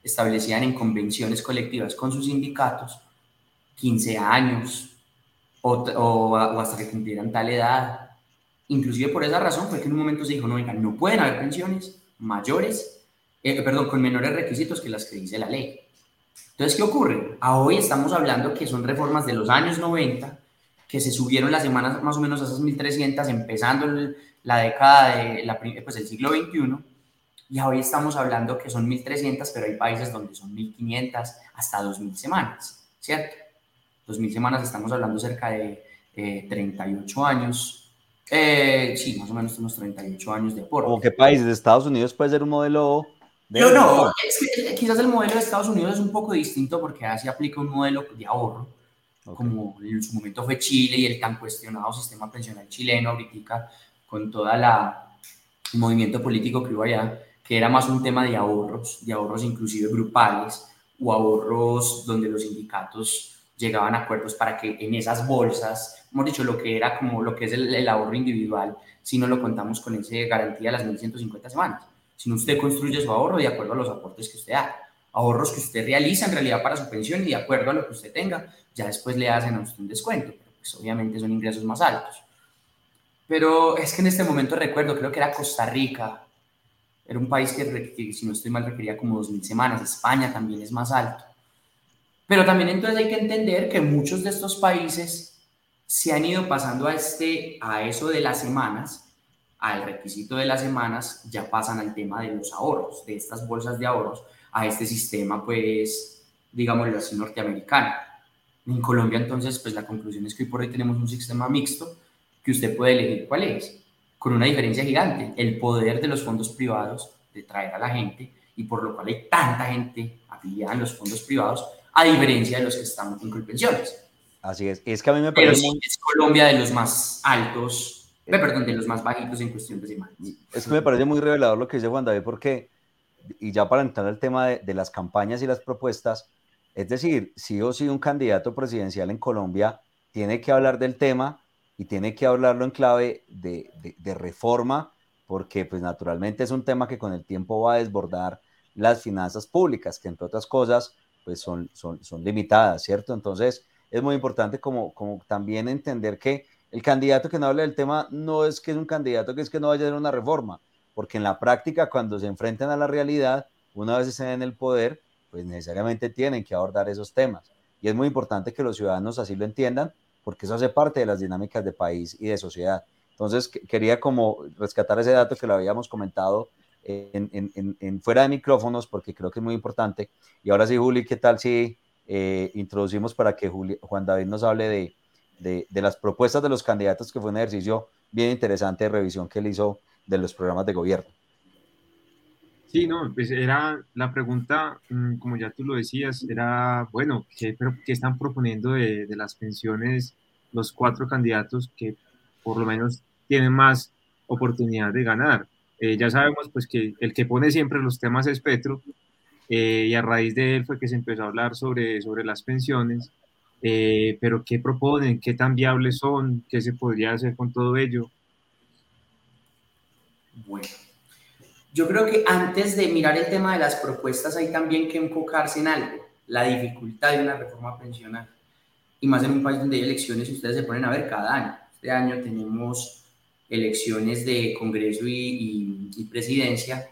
establecían en convenciones colectivas con sus sindicatos 15 años o, hasta que cumplieran tal edad. Inclusive por esa razón fue que en un momento se dijo, no, venga, no pueden haber pensiones mayores, eh, perdón, con menores requisitos que las que dice la ley. Entonces, ¿qué ocurre? A hoy estamos hablando que son reformas de los años 90 que se subieron las semanas más o menos a esas 1.300, empezando la década de la, pues el siglo XXI, y hoy estamos hablando que son 1.300, pero hay países donde son 1.500 hasta 2.000 semanas, ¿cierto? 2.000 semanas estamos hablando cerca de 38 eh, años, eh, sí, más o menos unos 38 años de aporte. ¿Cómo qué países? ¿Estados Unidos puede ser un modelo? De no, no, quizás el modelo de Estados Unidos es un poco distinto porque así aplica un modelo de ahorro, como en su momento fue Chile y el tan cuestionado sistema pensional chileno, ahorita con toda la el movimiento político que hubo allá, que era más un tema de ahorros, de ahorros inclusive grupales o ahorros donde los sindicatos llegaban a acuerdos para que en esas bolsas, hemos dicho, lo que era como lo que es el, ahorro individual, si no lo contamos con esa garantía de las 1.150 semanas, si no usted construye su ahorro de acuerdo a los aportes que usted haga ahorros que usted realiza en realidad para su pensión y de acuerdo a lo que usted tenga, ya después le hacen a usted un descuento, pero pues obviamente son ingresos más altos. Pero es que en este momento recuerdo, creo que era Costa Rica, era un país que, si no estoy mal requería como 2.000 semanas, España también es más alto. Pero también entonces hay que entender que muchos de estos países se han ido pasando a, este, a eso de las semanas, al requisito de las semanas, ya pasan al tema de los ahorros, de estas bolsas de ahorros, a este sistema, pues, digámoslo así, norteamericano. En Colombia, entonces, pues la conclusión es que hoy por hoy tenemos un sistema mixto que usted puede elegir cuál es, con una diferencia gigante, el poder de los fondos privados de traer a la gente y por lo cual hay tanta gente afiliada en los fondos privados, a diferencia de los que están en Colpensiones. Así es, es que a mí me parece... Pero es Colombia de los más altos, eh, perdón, de los más bajitos en cuestión de semanas. Es que me parece muy revelador lo que dice Juan David, porque, y ya para entrar al tema de, de las campañas y las propuestas, es decir, si o sí un candidato presidencial en Colombia tiene que hablar del tema y tiene que hablarlo en clave de, de, reforma, porque pues naturalmente es un tema que con el tiempo va a desbordar las finanzas públicas, que entre otras cosas pues son, son, son limitadas, ¿cierto? Entonces es muy importante como, como también entender que el candidato que no habla del tema no es que es un candidato que es que no vaya a hacer una reforma, porque en la práctica cuando se enfrentan a la realidad, una vez estén en el poder, pues necesariamente tienen que abordar esos temas. Y es muy importante que los ciudadanos así lo entiendan, porque eso hace parte de las dinámicas de país y de sociedad. Entonces, quería como rescatar ese dato que lo habíamos comentado en, en, fuera de micrófonos, porque creo que es muy importante. Y ahora sí, Juli, ¿qué tal si eh, introducimos para que Juan David nos hable de, de, de, las propuestas de los candidatos, que fue un ejercicio bien interesante de revisión que él hizo de los programas de gobierno? Sí, no, pues era la pregunta, mm, como ya tú lo decías, era, bueno, ¿qué, qué están proponiendo de, las pensiones los cuatro candidatos que por lo menos tienen más oportunidad de ganar? Eh, ya sabemos pues que el que pone siempre los temas es Petro, eh, y a raíz de él fue que se empezó a hablar sobre, sobre las pensiones, eh, pero ¿qué proponen? ¿Qué tan viables son? ¿Qué se podría hacer con todo ello? Bueno, yo creo que antes de mirar el tema de las propuestas hay también que enfocarse en algo, la dificultad de una reforma pensional. Y más en un país donde hay elecciones, ustedes se ponen a ver cada año. Este año tenemos elecciones de Congreso y, y, presidencia,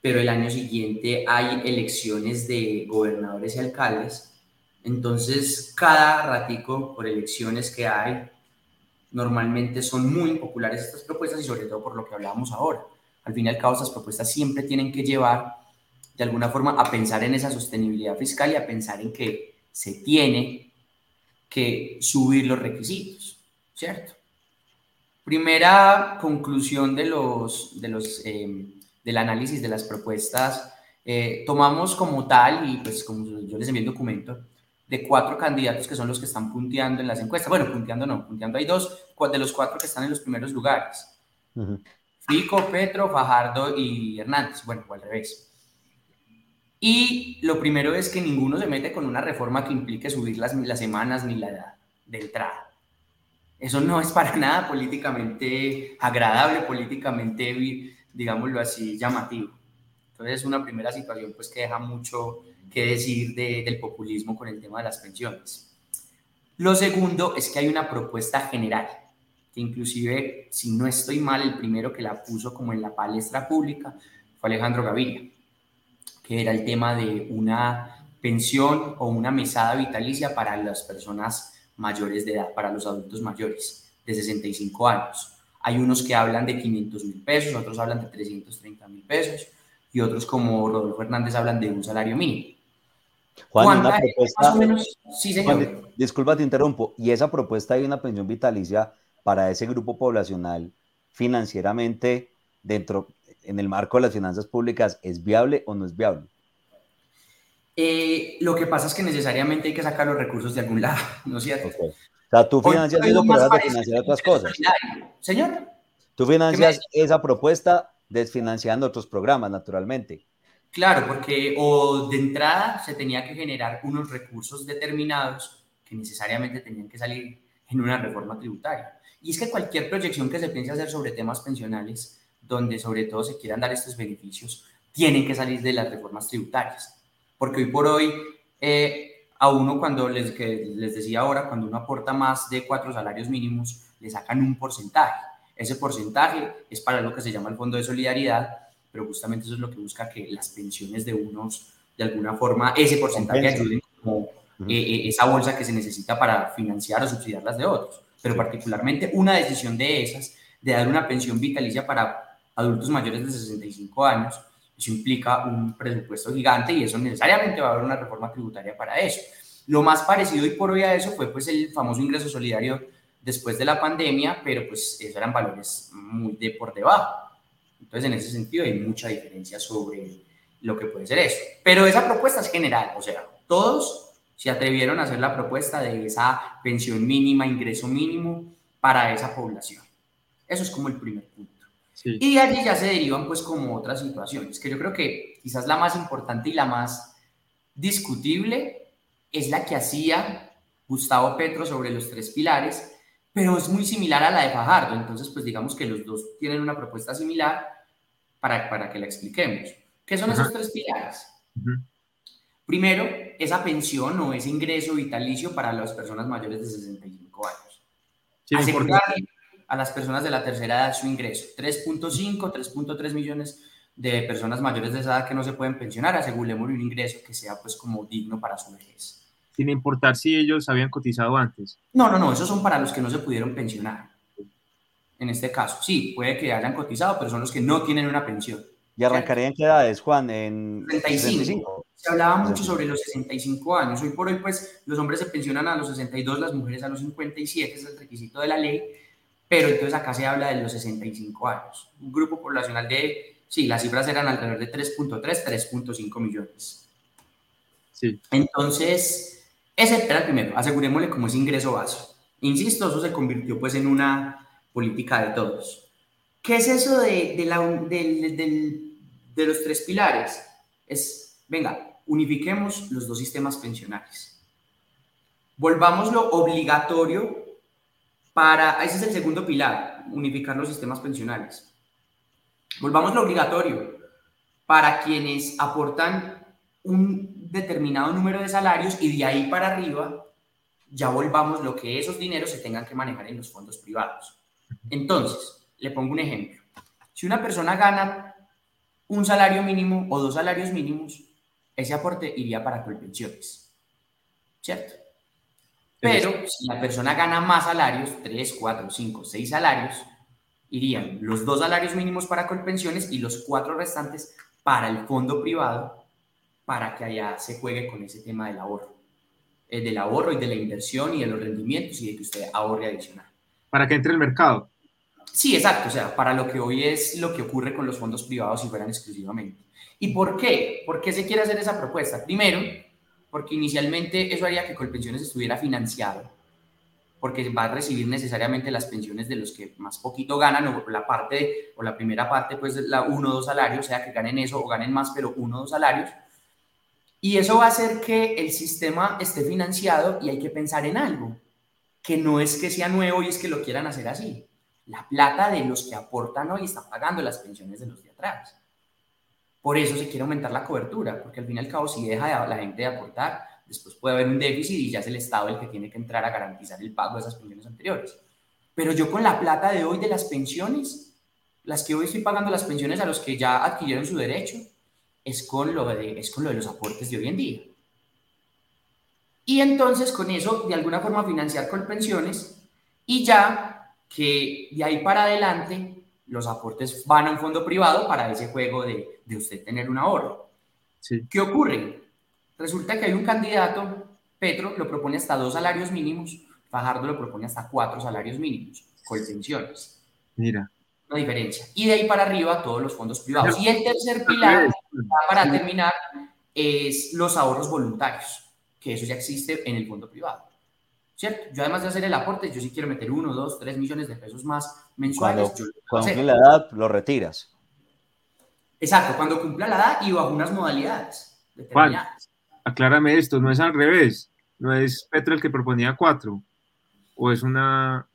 pero el año siguiente hay elecciones de gobernadores y alcaldes. Entonces, cada ratico por elecciones que hay, normalmente son muy populares estas propuestas y sobre todo por lo que hablábamos ahora al fin y al cabo, estas propuestas siempre tienen que llevar de alguna forma a pensar en esa sostenibilidad fiscal y a pensar en que se tiene que subir los requisitos, ¿cierto? Primera conclusión de los, de los, eh, del análisis de las propuestas, eh, tomamos como tal, y pues como yo les envié el documento, de cuatro candidatos que son los que están punteando en las encuestas. Bueno, punteando no, punteando hay dos de los cuatro que están en los primeros lugares. Fico, Petro, Fajardo y Hernández. Bueno, o al revés. Y lo primero es que ninguno se mete con una reforma que implique subir las, las semanas ni la edad de entrada. Eso no es para nada políticamente agradable, políticamente, digámoslo así, llamativo. Entonces es una primera situación pues que deja mucho que decir del populismo con el tema de las pensiones. Lo segundo es que hay una propuesta general que inclusive, si no estoy mal, el primero que la puso como en la palestra pública fue Alejandro Gaviria, que era el tema de una pensión o una mesada vitalicia para las personas mayores de edad, para los adultos mayores de 65 años. Hay unos que hablan de 500 mil pesos, otros hablan de 330 mil pesos y otros como Rodolfo Hernández hablan de un salario mínimo. Juan, una propuesta, sí, señor. disculpa, te interrumpo. ¿Y esa propuesta de una pensión vitalicia para ese grupo poblacional financieramente dentro, en el marco de las finanzas públicas, ¿es viable o no es viable? Eh, lo que pasa es que necesariamente hay que sacar los recursos de algún lado, ¿no es cierto? O sea, tú financias eso, pero de financiar otras cosas. Señor. Tú financias esa propuesta desfinanciando otros programas, naturalmente. Claro, porque o de entrada se tenía que generar unos recursos determinados que necesariamente tenían que salir en una reforma tributaria. Y es que cualquier proyección que se piense hacer sobre temas pensionales, donde sobre todo se quieran dar estos beneficios, tienen que salir de las reformas tributarias. Porque hoy por hoy, eh, a uno cuando les, les decía ahora, cuando uno aporta más de cuatro salarios mínimos, le sacan un porcentaje. Ese porcentaje es para lo que se llama el Fondo de Solidaridad, pero justamente eso es lo que busca que las pensiones de unos, de alguna forma, ese porcentaje ayuden como eh, eh, esa bolsa que se necesita para financiar o subsidiar las de otros. Pero particularmente una decisión de esas, de dar una pensión vitalicia para adultos mayores de 65 años, eso implica un presupuesto gigante y eso necesariamente va a haber una reforma tributaria para eso. Lo más parecido y por hoy a eso fue pues el famoso ingreso solidario después de la pandemia, pero pues esos eran valores muy de por debajo. Entonces en ese sentido hay mucha diferencia sobre lo que puede ser eso. Pero esa propuesta es general, o sea, todos se atrevieron a hacer la propuesta de esa pensión mínima, ingreso mínimo para esa población. Eso es como el primer punto. Y de allí ya se derivan pues como otras situaciones, que yo creo que quizás la más importante y la más discutible es la que hacía Gustavo Petro sobre los tres pilares, pero es muy similar a la de Fajardo, entonces pues digamos que los dos tienen una propuesta similar para, para que la expliquemos. ¿Qué son esos tres pilares? Primero, esa pensión o ese ingreso vitalicio para las personas mayores de 65 años. Sí, a las personas de la tercera edad su ingreso. 3.5, 3.3 millones de personas mayores de esa edad que no se pueden pensionar, aseguremos un ingreso que sea pues como digno para su vejez. Sin importar si ellos habían cotizado antes. No, no, no, esos son para los que no se pudieron pensionar. En este caso, sí, puede que hayan cotizado, pero son los que no tienen una pensión. ¿Y arrancaría en qué edades, Juan? En 65. Se hablaba mucho sobre los 65 años. Hoy por hoy, pues, los hombres se pensionan a los 62, las mujeres a los 57, es el requisito de la ley pero entonces acá se habla de los 65 años. Un grupo poblacional de, sí, las cifras eran alrededor de 3.3, 3.5 millones. Sí. Entonces, ese era el primero, asegurémosle como ese ingreso básico. Insisto, eso se convirtió pues en una política de todos. ¿Qué es eso de, de, los tres pilares? Es, venga, unifiquemos los dos sistemas pensionales. Volvámoslo obligatorio para, ese es el segundo pilar, unificar los sistemas pensionales. Volvamos lo obligatorio. Para quienes aportan un determinado número de salarios y de ahí para arriba, ya volvamos lo que esos dineros se tengan que manejar en los fondos privados. Entonces, le pongo un ejemplo. Si una persona gana un salario mínimo o dos salarios mínimos, ese aporte iría para pensiones. ¿Cierto? Pero si la persona gana más salarios, 3, 4, 5, 6 salarios, irían los dos salarios mínimos para colpensiones y los cuatro restantes para el fondo privado, para que allá se juegue con ese tema del ahorro. Eh, del ahorro y de la inversión y de los rendimientos y de que usted ahorre adicional. Para que entre el mercado. Sí, exacto. O sea, para lo que hoy es lo que ocurre con los fondos privados si fueran exclusivamente. ¿Y por qué? ¿Por qué se quiere hacer esa propuesta? Primero, porque inicialmente eso haría que Colpensiones estuviera financiado, porque va a recibir necesariamente las pensiones de los que más poquito ganan, o la parte, o la primera parte, pues la uno o dos salarios, sea que ganen eso o ganen más, pero uno o dos salarios. Y eso va a hacer que el sistema esté financiado y hay que pensar en algo, que no es que sea nuevo y es que lo quieran hacer así. La plata de los que aportan hoy está pagando las pensiones de los de atrás. Por eso se quiere aumentar la cobertura, porque al fin y al cabo, si deja la gente de aportar, después puede haber un déficit y ya es el Estado el que tiene que entrar a garantizar el pago de esas pensiones anteriores. Pero yo con la plata de hoy de las pensiones, las que hoy estoy pagando las pensiones a los que ya adquirieron su derecho, es con lo de, es con lo de los aportes de hoy en día. Y entonces con eso, de alguna forma, financiar con pensiones y ya que de ahí para adelante los aportes van a un fondo privado para ese juego de, de usted tener un ahorro. Sí. ¿Qué ocurre? Resulta que hay un candidato, Petro lo propone hasta dos salarios mínimos, Fajardo lo propone hasta cuatro salarios mínimos, con pensiones. Mira. Una diferencia. Y de ahí para arriba todos los fondos privados. Y el tercer pilar, para terminar, es los ahorros voluntarios, que eso ya existe en el fondo privado. ¿cierto? Yo además de hacer el aporte, yo sí quiero meter uno, dos, tres millones de pesos más mensuales. Cuando, cumple la edad, lo retiras. Exacto, cuando cumpla la edad y bajo unas modalidades determinadas. aclárame esto, no es al revés, no es Petro el que proponía cuatro, o es una...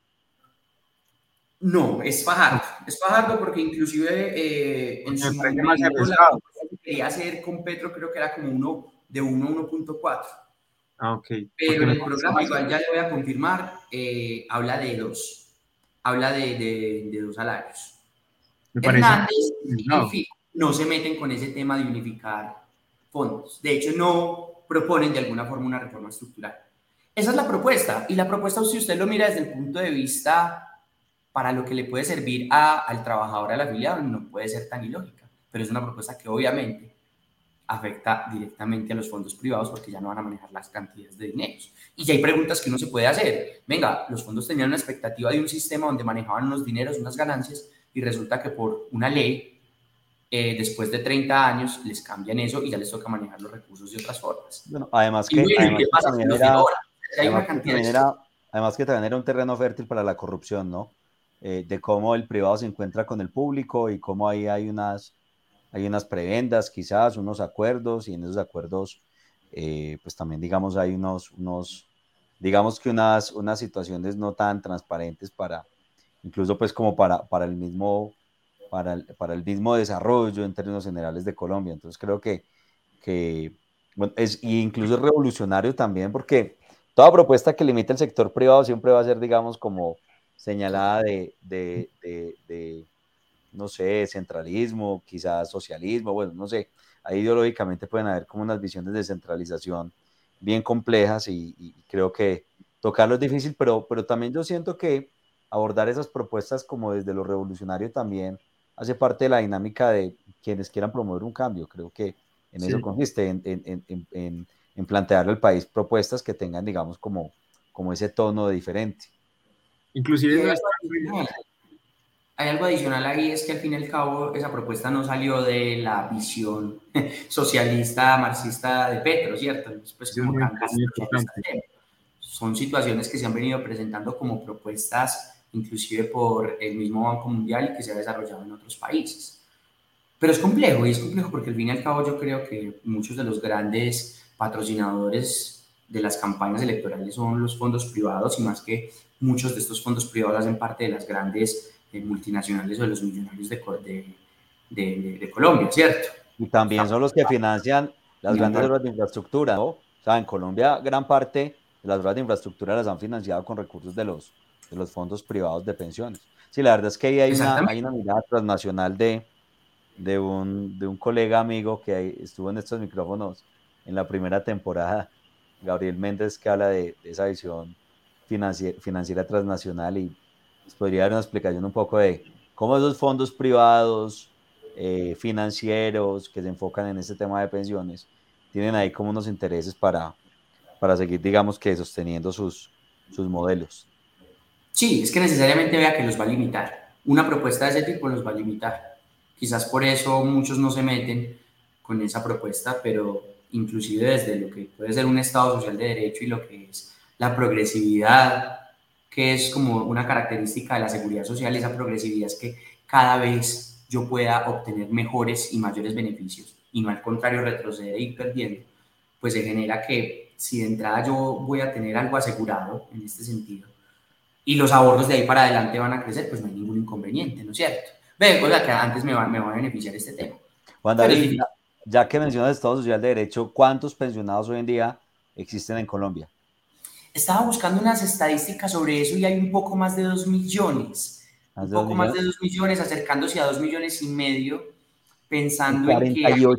No, es Fajardo, es Fajardo porque inclusive eh, en su momento quería hacer con Petro creo que era como uno de 1 a 1.4 Ah, ok. Pero en el programa, igual ya le voy a confirmar, eh, habla de dos. Habla de, de, dos salarios. Hernández no. no se meten con ese tema de unificar fondos. De hecho, no, proponen de alguna forma una reforma estructural. Esa es la propuesta. Y la propuesta, si usted lo mira desde el punto de vista para lo que le puede servir al trabajador, al afiliado, no puede ser tan ilógica. Pero es una propuesta que obviamente afecta directamente a los fondos privados porque ya no van a manejar las cantidades de dinero. Y ya hay preguntas que uno se puede hacer. Venga, los fondos tenían una expectativa de un sistema donde manejaban unos dineros, unas ganancias, y resulta que por una ley, eh, después de 30 años, les cambian eso y ya les toca manejar los recursos de otras formas. Bueno, además que, además, que también era un terreno fértil para la corrupción, ¿no? Eh, de cómo el privado se encuentra con el público y cómo ahí hay unas hay unas prebendas, quizás, unos acuerdos, y en esos acuerdos, eh, pues también, digamos, hay unos, unos digamos que unas, unas situaciones no tan transparentes para, incluso pues como para, para el mismo, para el, para el mismo desarrollo en términos generales de Colombia. Entonces creo que, que bueno, es, y incluso es revolucionario también porque toda propuesta que limite el sector privado siempre va a ser, digamos, como señalada de, de no sé, centralismo, quizás socialismo, bueno, no sé, ahí ideológicamente pueden haber como unas visiones de centralización bien complejas y, creo que tocarlo es difícil, pero, pero también yo siento que abordar esas propuestas como desde lo revolucionario también hace parte de la dinámica de quienes quieran promover un cambio. Creo que en eso consiste, en, en, en, en, plantear al país propuestas que tengan, digamos, como, como ese tono diferente. Inclusive hay algo adicional ahí, es que al fin y al cabo esa propuesta no salió de la visión socialista, marxista de Petro, ¿cierto? Pues, Son situaciones que se han venido presentando como propuestas inclusive por el mismo Banco Mundial y que se ha desarrollado en otros países. Pero es complejo, y es complejo porque al fin y al cabo yo creo que muchos de los grandes patrocinadores de las campañas electorales son los fondos privados y más que muchos de estos fondos privados hacen parte de las grandes multinacionales o de los millonarios de, de, de, Colombia, ¿cierto? Y también son los que financian las grandes obras de infraestructura, ¿no? O sea, en Colombia gran parte de las obras de infraestructura las han financiado con recursos de los, de los fondos privados de pensiones. Sí, la verdad es que ahí hay una, hay una mirada transnacional de, de, un, de un colega amigo que estuvo en estos micrófonos en la primera temporada, Gabriel Méndez, que habla de, esa visión financiera, financiera transnacional y podría dar una explicación un poco de cómo esos fondos privados, eh, financieros, que se enfocan en este tema de pensiones, tienen ahí como unos intereses para, para seguir, digamos que sosteniendo sus, sus modelos. Sí, es que necesariamente vea que los va a limitar. Una propuesta de ese tipo los va a limitar. Quizás por eso muchos no se meten con esa propuesta, pero inclusive desde lo que puede ser un Estado social de derecho y lo que es la progresividad que es como una característica de la seguridad social, esa progresividad es que cada vez yo pueda obtener mejores y mayores beneficios y no al contrario retroceder e ir perdiendo, pues se genera que si de entrada yo voy a tener algo asegurado en este sentido y los ahorros de ahí para adelante van a crecer, pues no hay ningún inconveniente, ¿no es cierto? Ve, que antes me va, me va a beneficiar este tema. Juan David, ya que mencionas Estado Social de Derecho, ¿cuántos pensionados hoy en día existen en Colombia? Estaba buscando unas estadísticas sobre eso y hay un poco más de 2 millones. Un poco más de 2 millones, acercándose a 2 millones y medio, pensando en, 48,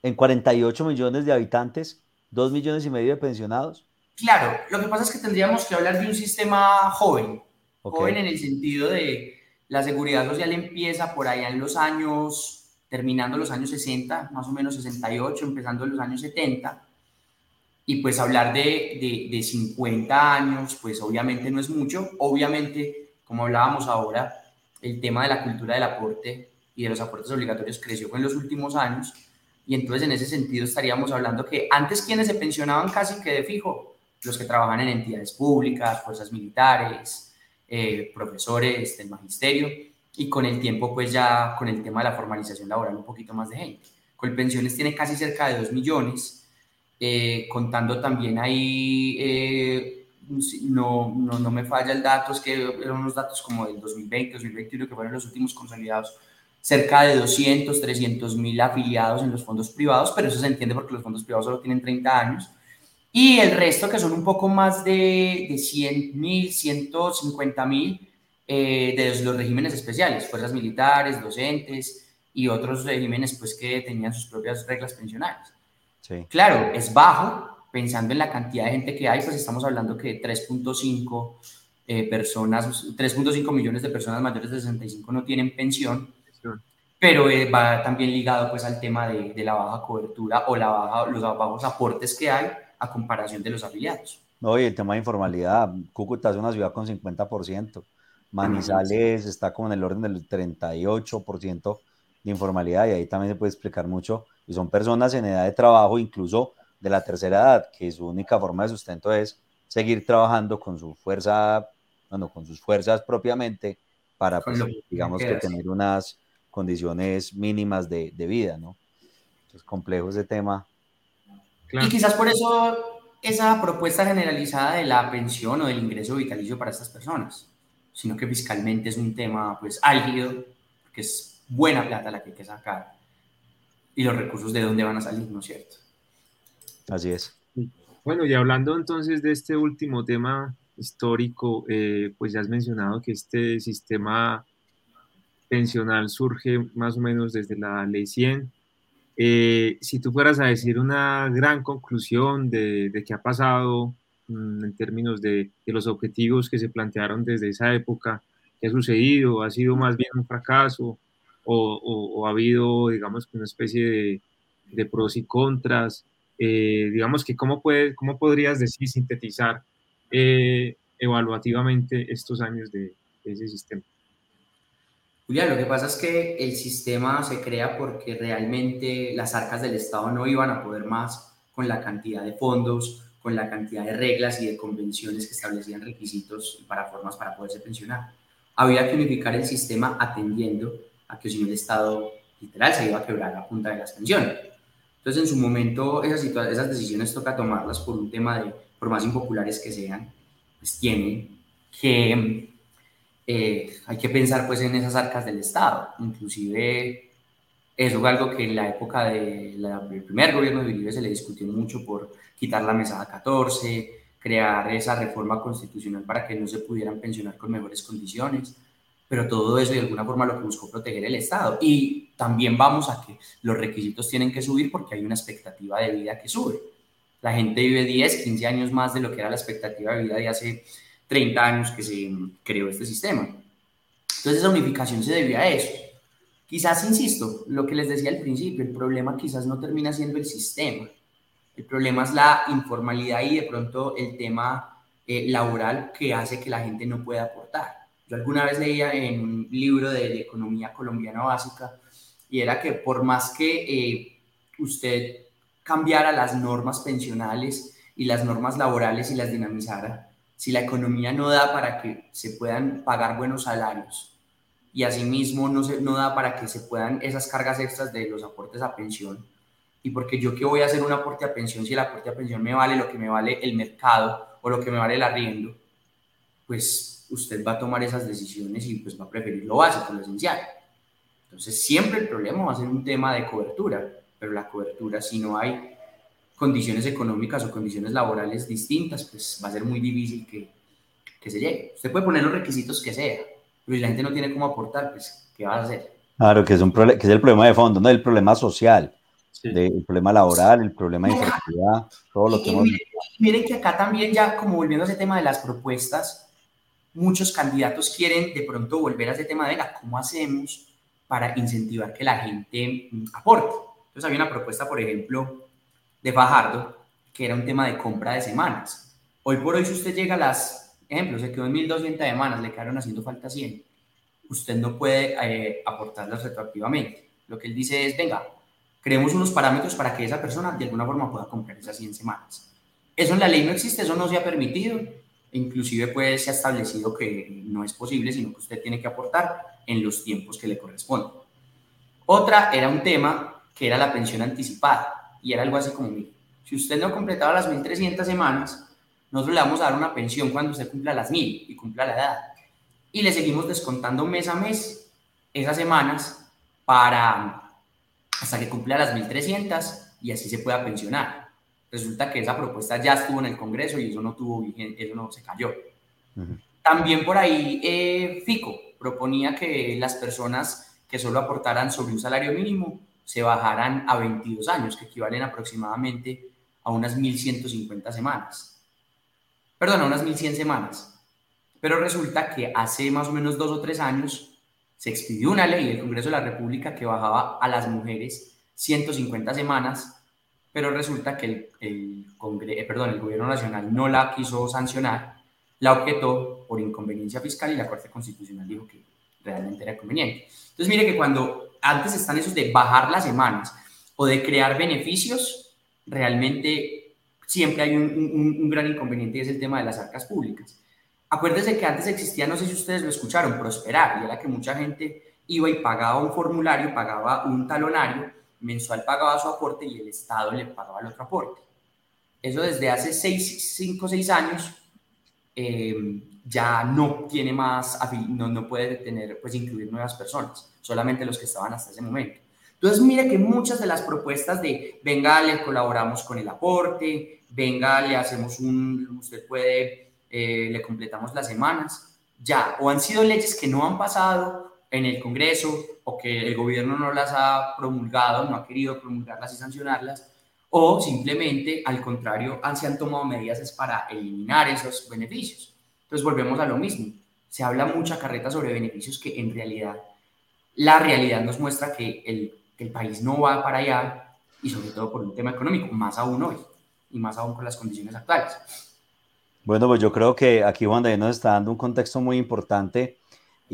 que... En 48 millones de habitantes, 2 millones y medio de pensionados. Claro, lo que pasa es que tendríamos que hablar de un sistema joven. Joven en el sentido de la seguridad social empieza por allá en los años, terminando los años 60, más o menos 68, empezando en los años 70 y pues hablar de, de, 50 años, pues obviamente no es mucho. Obviamente, como hablábamos ahora, el tema de la cultura del aporte y de los aportes obligatorios creció en los últimos años. Y entonces en ese sentido estaríamos hablando que antes quienes se pensionaban casi que de fijo, los que trabajan en entidades públicas, fuerzas militares, eh, profesores del magisterio, y con el tiempo pues ya con el tema de la formalización laboral un poquito más de gente. Colpensiones tiene casi cerca de 2 millones eh, contando también ahí, eh, no, no, no, me falla el dato, es que eran unos datos como del 2020, 2021, que fueron los últimos consolidados, cerca de 200, 300 mil afiliados en los fondos privados, pero eso se entiende porque los fondos privados solo tienen 30 años. Y el resto, que son un poco más de, de 100 mil, 150 mil, eh, de los regímenes especiales, fuerzas militares, docentes y otros regímenes pues, que tenían sus propias reglas pensionales. Claro, es bajo, pensando en la cantidad de gente que hay, pues estamos hablando que 3.5 eh, personas, 3.5 millones de personas mayores de 65 no tienen pensión, pero eh, va también ligado pues al tema de, de, la baja cobertura o la baja, los bajos aportes que hay a comparación de los afiliados. No, y el tema de informalidad, Cúcuta es una ciudad con 50%, Manizales está como en el orden del 38% de informalidad y ahí también se puede explicar mucho y son personas en edad de trabajo, incluso de la tercera edad, que su única forma de sustento es seguir trabajando con su fuerza, bueno, con sus fuerzas propiamente para, pues, digamos que tener unas condiciones mínimas de, de vida, ¿no? Es complejo ese tema. Y quizás por eso esa propuesta generalizada de la pensión o del ingreso vitalicio para estas personas, sino que fiscalmente es un tema pues álgido, que es buena plata la que hay que sacar y los recursos de dónde van a salir, ¿no es cierto? Así es. Bueno, y hablando entonces de este último tema histórico, eh, pues ya has mencionado que este sistema pensional surge más o menos desde la ley 100. Eh, si tú fueras a decir una gran conclusión de, de qué ha pasado mm, en términos de, de, los objetivos que se plantearon desde esa época, ¿qué ha sucedido? ¿Ha sido más bien un fracaso? ¿O, ha habido, digamos, una especie de, de pros y contras? Eh, digamos que cómo, puede, cómo podrías decir, sintetizar eh, evaluativamente estos años de, ese sistema. Julián, lo que pasa es que el sistema se crea porque realmente las arcas del Estado no iban a poder más con la cantidad de fondos, con la cantidad de reglas y de convenciones que establecían requisitos para formas para poderse pensionar. Había que unificar el sistema atendiendo a que si no el Estado literal se iba a quebrar a punta de las pensiones. Entonces, en su momento, esas, esas decisiones toca tomarlas por un tema de, por más impopulares que sean, pues tienen que, eh, hay que pensar pues en esas arcas del Estado. Inclusive, eso fue algo que en la época del primer gobierno de Uribe se le discutió mucho por quitar la mesada 14, crear esa reforma constitucional para que no se pudieran pensionar con mejores condiciones pero todo eso de alguna forma lo que buscó proteger el Estado. Y también vamos a que los requisitos tienen que subir porque hay una expectativa de vida que sube. La gente vive 10, 15 años más de lo que era la expectativa de vida de hace 30 años que se creó este sistema. Entonces esa unificación se debía a eso. Quizás, insisto, lo que les decía al principio, el problema quizás no termina siendo el sistema. El problema es la informalidad y de pronto el tema eh, laboral que hace que la gente no pueda aportar. Yo alguna vez leía en un libro de, economía colombiana básica y era que por más que eh, usted cambiara las normas pensionales y las normas laborales y las dinamizara, si la economía no da para que se puedan pagar buenos salarios y asimismo no, se, no da para que se puedan esas cargas extras de los aportes a pensión, y porque yo qué voy a hacer un aporte a pensión si el aporte a pensión me vale lo que me vale el mercado o lo que me vale el arriendo, pues usted va a tomar esas decisiones y pues va a preferir lo básico, lo esencial. Entonces siempre el problema va a ser un tema de cobertura, pero la cobertura si no hay condiciones económicas o condiciones laborales distintas, pues va a ser muy difícil que, que se llegue. Usted puede poner los requisitos que sea, pero si la gente no tiene cómo aportar, pues ¿qué va a hacer? Claro, que es, un que es el problema de fondo, no el problema social. el problema laboral, el problema de infertilidad, todo lo que hemos... Miren, miren que acá también ya, como volviendo a ese tema de las propuestas, muchos candidatos quieren de pronto volver a ese tema de la cómo hacemos para incentivar que la gente mm, aporte. Entonces había una propuesta, por ejemplo, de Fajardo, que era un tema de compra de semanas. Hoy por hoy, si usted llega a las, ejemplo, se quedó en 1.200 semanas, le quedaron haciendo falta 100, usted no puede eh, aportarlas retroactivamente. Lo que él dice es, venga, creemos unos parámetros para que esa persona de alguna forma pueda comprar esas 100 semanas. Eso en la ley no existe, eso no se ha permitido inclusive pues se ha establecido que no es posible, sino que usted tiene que aportar en los tiempos que le corresponden. Otra era un tema que era la pensión anticipada y era algo así como, si usted no completaba las 1.300 semanas, nosotros le vamos a dar una pensión cuando usted cumpla las 1.000 y cumpla la edad. Y le seguimos descontando mes a mes esas semanas para hasta que cumpla las 1.300 y así se pueda pensionar. Resulta que esa propuesta ya estuvo en el Congreso y eso no tuvo eso no se cayó. También por ahí eh, FICO proponía que las personas que solo aportaran sobre un salario mínimo se bajaran a 22 años, que equivalen aproximadamente a unas 1.150 semanas. Perdón, a unas 1.100 semanas. Pero resulta que hace más o menos dos o tres años se expidió una ley del Congreso de la República que bajaba a las mujeres 150 semanas, pero resulta que el, el, eh, perdón, el Gobierno Nacional no la quiso sancionar, la objetó por inconveniencia fiscal y la Corte Constitucional dijo que realmente era conveniente. Entonces, mire que cuando antes están esos de bajar las semanas o de crear beneficios, realmente siempre hay un, un, gran inconveniente y es el tema de las arcas públicas. Acuérdense que antes existía, no sé si ustedes lo escucharon, Prosperar, y era que mucha gente iba y pagaba un formulario, pagaba un talonario, mensual pagaba su aporte y el Estado le pagaba el otro aporte. Eso desde hace 5 o 6 años eh, ya no tiene más, no, no puede tener, pues incluir nuevas personas, solamente los que estaban hasta ese momento. Entonces, mire que muchas de las propuestas de, venga, le colaboramos con el aporte, venga, le hacemos un, usted puede, eh, le completamos las semanas, ya, o han sido leyes que no han pasado en el Congreso o que el gobierno no las ha promulgado, no ha querido promulgarlas y sancionarlas, o simplemente, al contrario, han, se han tomado medidas para eliminar esos beneficios. Entonces volvemos a lo mismo. Se habla mucha carreta sobre beneficios que en realidad la realidad nos muestra que el, el país no va para allá y sobre todo por un tema económico, más aún hoy y más aún con las condiciones actuales. Bueno, pues yo creo que aquí Juan David nos está dando un contexto muy importante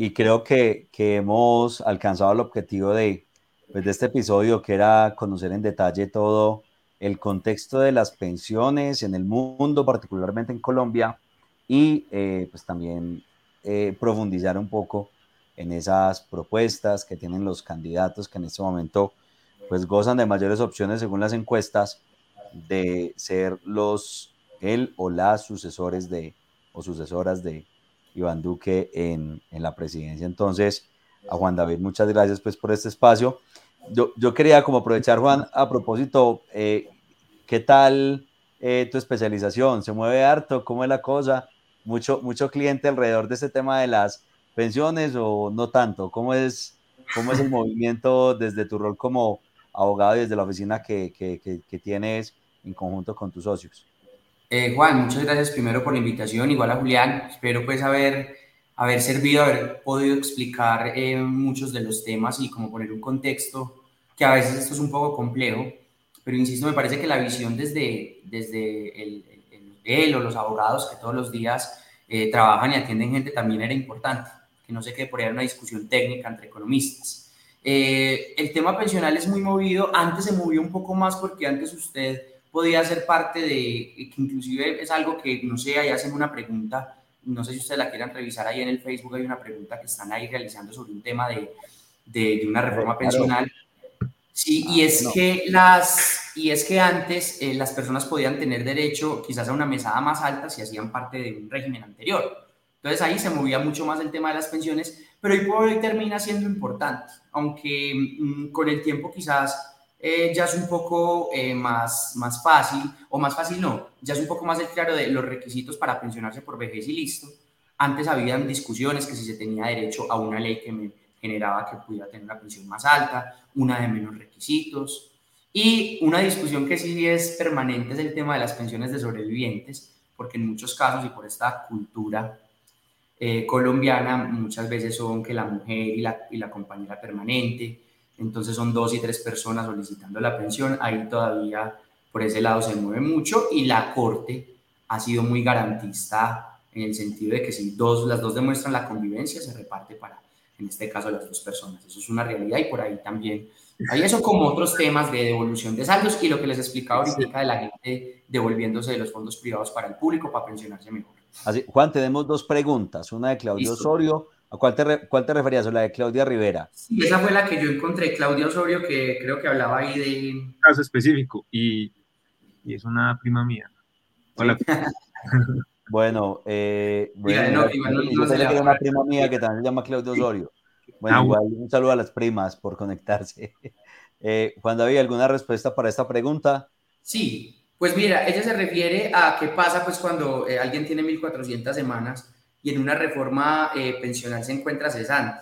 y creo que, que hemos alcanzado el objetivo de, pues, de este episodio, que era conocer en detalle todo el contexto de las pensiones en el mundo, particularmente en Colombia, y eh, pues también eh, profundizar un poco en esas propuestas que tienen los candidatos que en este momento pues gozan de mayores opciones según las encuestas de ser los él o las sucesores de o sucesoras de Iván Duque en, la presidencia. Entonces, a Juan David, muchas gracias pues por este espacio. Yo, yo quería como aprovechar, Juan, a propósito, eh, ¿qué tal tu especialización? ¿Se mueve harto? ¿Cómo es la cosa? mucho, mucho cliente alrededor de este tema de las pensiones o no tanto? ¿Cómo es, cómo es el movimiento desde tu rol como abogado y desde la oficina que, que, que, tienes en conjunto con tus socios? Eh, Juan, muchas gracias primero por la invitación, igual a Julián. Espero pues haber, haber servido, haber podido explicar eh, muchos de los temas y como poner un contexto, que a veces esto es un poco complejo, pero insisto, me parece que la visión desde, desde el, él o los abogados que todos los días eh, trabajan y atienden gente también era importante, que no se quede por ahí una discusión técnica entre economistas. Eh, el tema pensional es muy movido, antes se movió un poco más porque antes usted podía ser parte de, que inclusive es algo que, no sé, ahí hacen una pregunta, no sé si ustedes la quieran revisar ahí en el Facebook, hay una pregunta que están ahí realizando sobre un tema de, de, una reforma pensional. Sí, y ah, es que las y es que antes eh, las personas podían tener derecho quizás a una mesada más alta si hacían parte de un régimen anterior. Entonces ahí se movía mucho más el tema de las pensiones, pero hoy por hoy termina siendo importante, aunque mm, con el tiempo quizás eh, ya es un poco eh, más, más fácil, o más fácil no, ya es un poco más el claro de los requisitos para pensionarse por vejez y listo. Antes habían discusiones que si se tenía derecho a una ley que me generaba que pudiera tener una pensión más alta, una de menos requisitos. Y una discusión que sí es permanente es el tema de las pensiones de sobrevivientes, porque en muchos casos y por esta cultura eh, colombiana muchas veces son que la mujer y la, y la compañera permanente, entonces son dos y tres personas solicitando la pensión, ahí todavía por ese lado se mueve mucho y la Corte ha sido muy garantista en el sentido de que si dos, las dos demuestran la convivencia, se reparte para en este caso las dos personas. Eso es una realidad y por ahí también hay eso como otros temas de devolución de saldos y lo que les explicaba ahorita de la gente devolviéndose de los fondos privados para el público para pensionarse mejor. Así, Juan, tenemos dos preguntas, una de Claudio Osorio. ¿A cuál te, cuál te referías? ¿O la de Claudia Rivera? Sí, esa fue la que yo encontré, Claudia Osorio, que creo que hablaba ahí de... Un caso específico y, y es una prima mía. Hola. Bueno, eh, bueno, yo sé que una prima mía que también se llama Claudio Osorio. Bueno, ah, igual un saludo a las primas por conectarse. Eh, Juan David, ¿alguna respuesta para esta pregunta? Sí, pues mira, ella se refiere a qué pasa pues cuando eh, alguien tiene 1.400 semanas y en una reforma eh, pensional se encuentra cesante.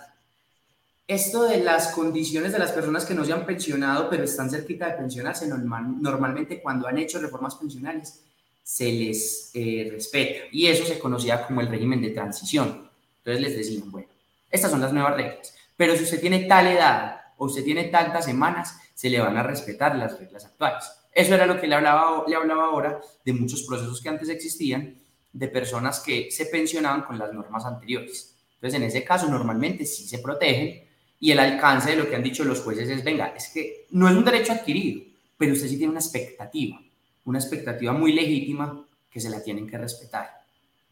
esto de las condiciones de las personas que no se han pensionado pero están cerquita de pensionarse, normalmente cuando han hecho reformas pensionales se les eh, respeta y eso se conocía como el régimen de transición. Entonces les decían, bueno, estas son las nuevas reglas, pero si usted tiene tal edad o usted tiene tantas semanas, se le van a respetar las reglas actuales. Eso era lo que le hablaba, le hablaba ahora de muchos procesos que antes existían, de personas que se pensionaban con las normas anteriores. Entonces, en ese caso, normalmente sí se protegen y el alcance de lo que han dicho los jueces es, venga, es que no es un derecho adquirido, pero usted sí tiene una expectativa, una expectativa muy legítima que se la tienen que respetar.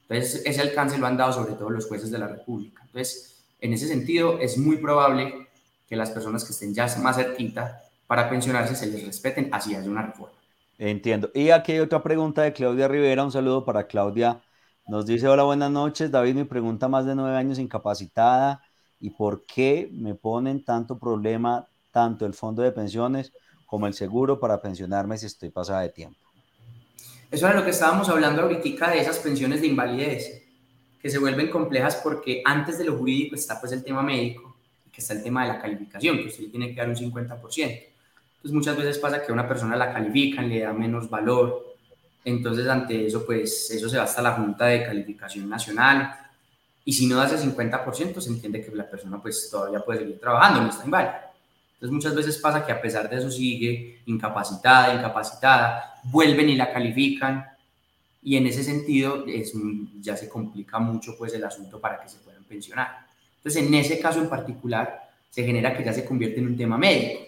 Entonces, ese alcance lo han dado sobre todo los jueces de la República. Entonces, en ese sentido, es muy probable que las personas que estén ya más cerquita para pensionarse se les respeten, así es una reforma. Entiendo. Y aquí hay otra pregunta de Claudia Rivera. Un saludo para Claudia. Nos dice, hola, buenas noches. David, mi pregunta, más de nueve años incapacitada. ¿Y por qué me ponen tanto problema tanto el fondo de pensiones como el seguro para pensionarme si estoy pasada de tiempo? Eso era lo que estábamos hablando ahorita de esas pensiones de invalidez, que se vuelven complejas porque antes de lo jurídico está pues el tema médico, que está el tema de la calificación, que usted tiene que dar un 50%. Entonces muchas veces pasa que a una persona la califican, le da menos valor, entonces ante eso pues eso se va hasta la Junta de Calificación Nacional y si no da ese 50% se entiende que la persona pues todavía puede seguir trabajando, no está inválida. Entonces muchas veces pasa que a pesar de eso sigue incapacitada, incapacitada, vuelven y la califican y en ese sentido es, ya se complica mucho pues el asunto para que se puedan pensionar. Entonces en ese caso en particular se genera que ya se convierte en un tema médico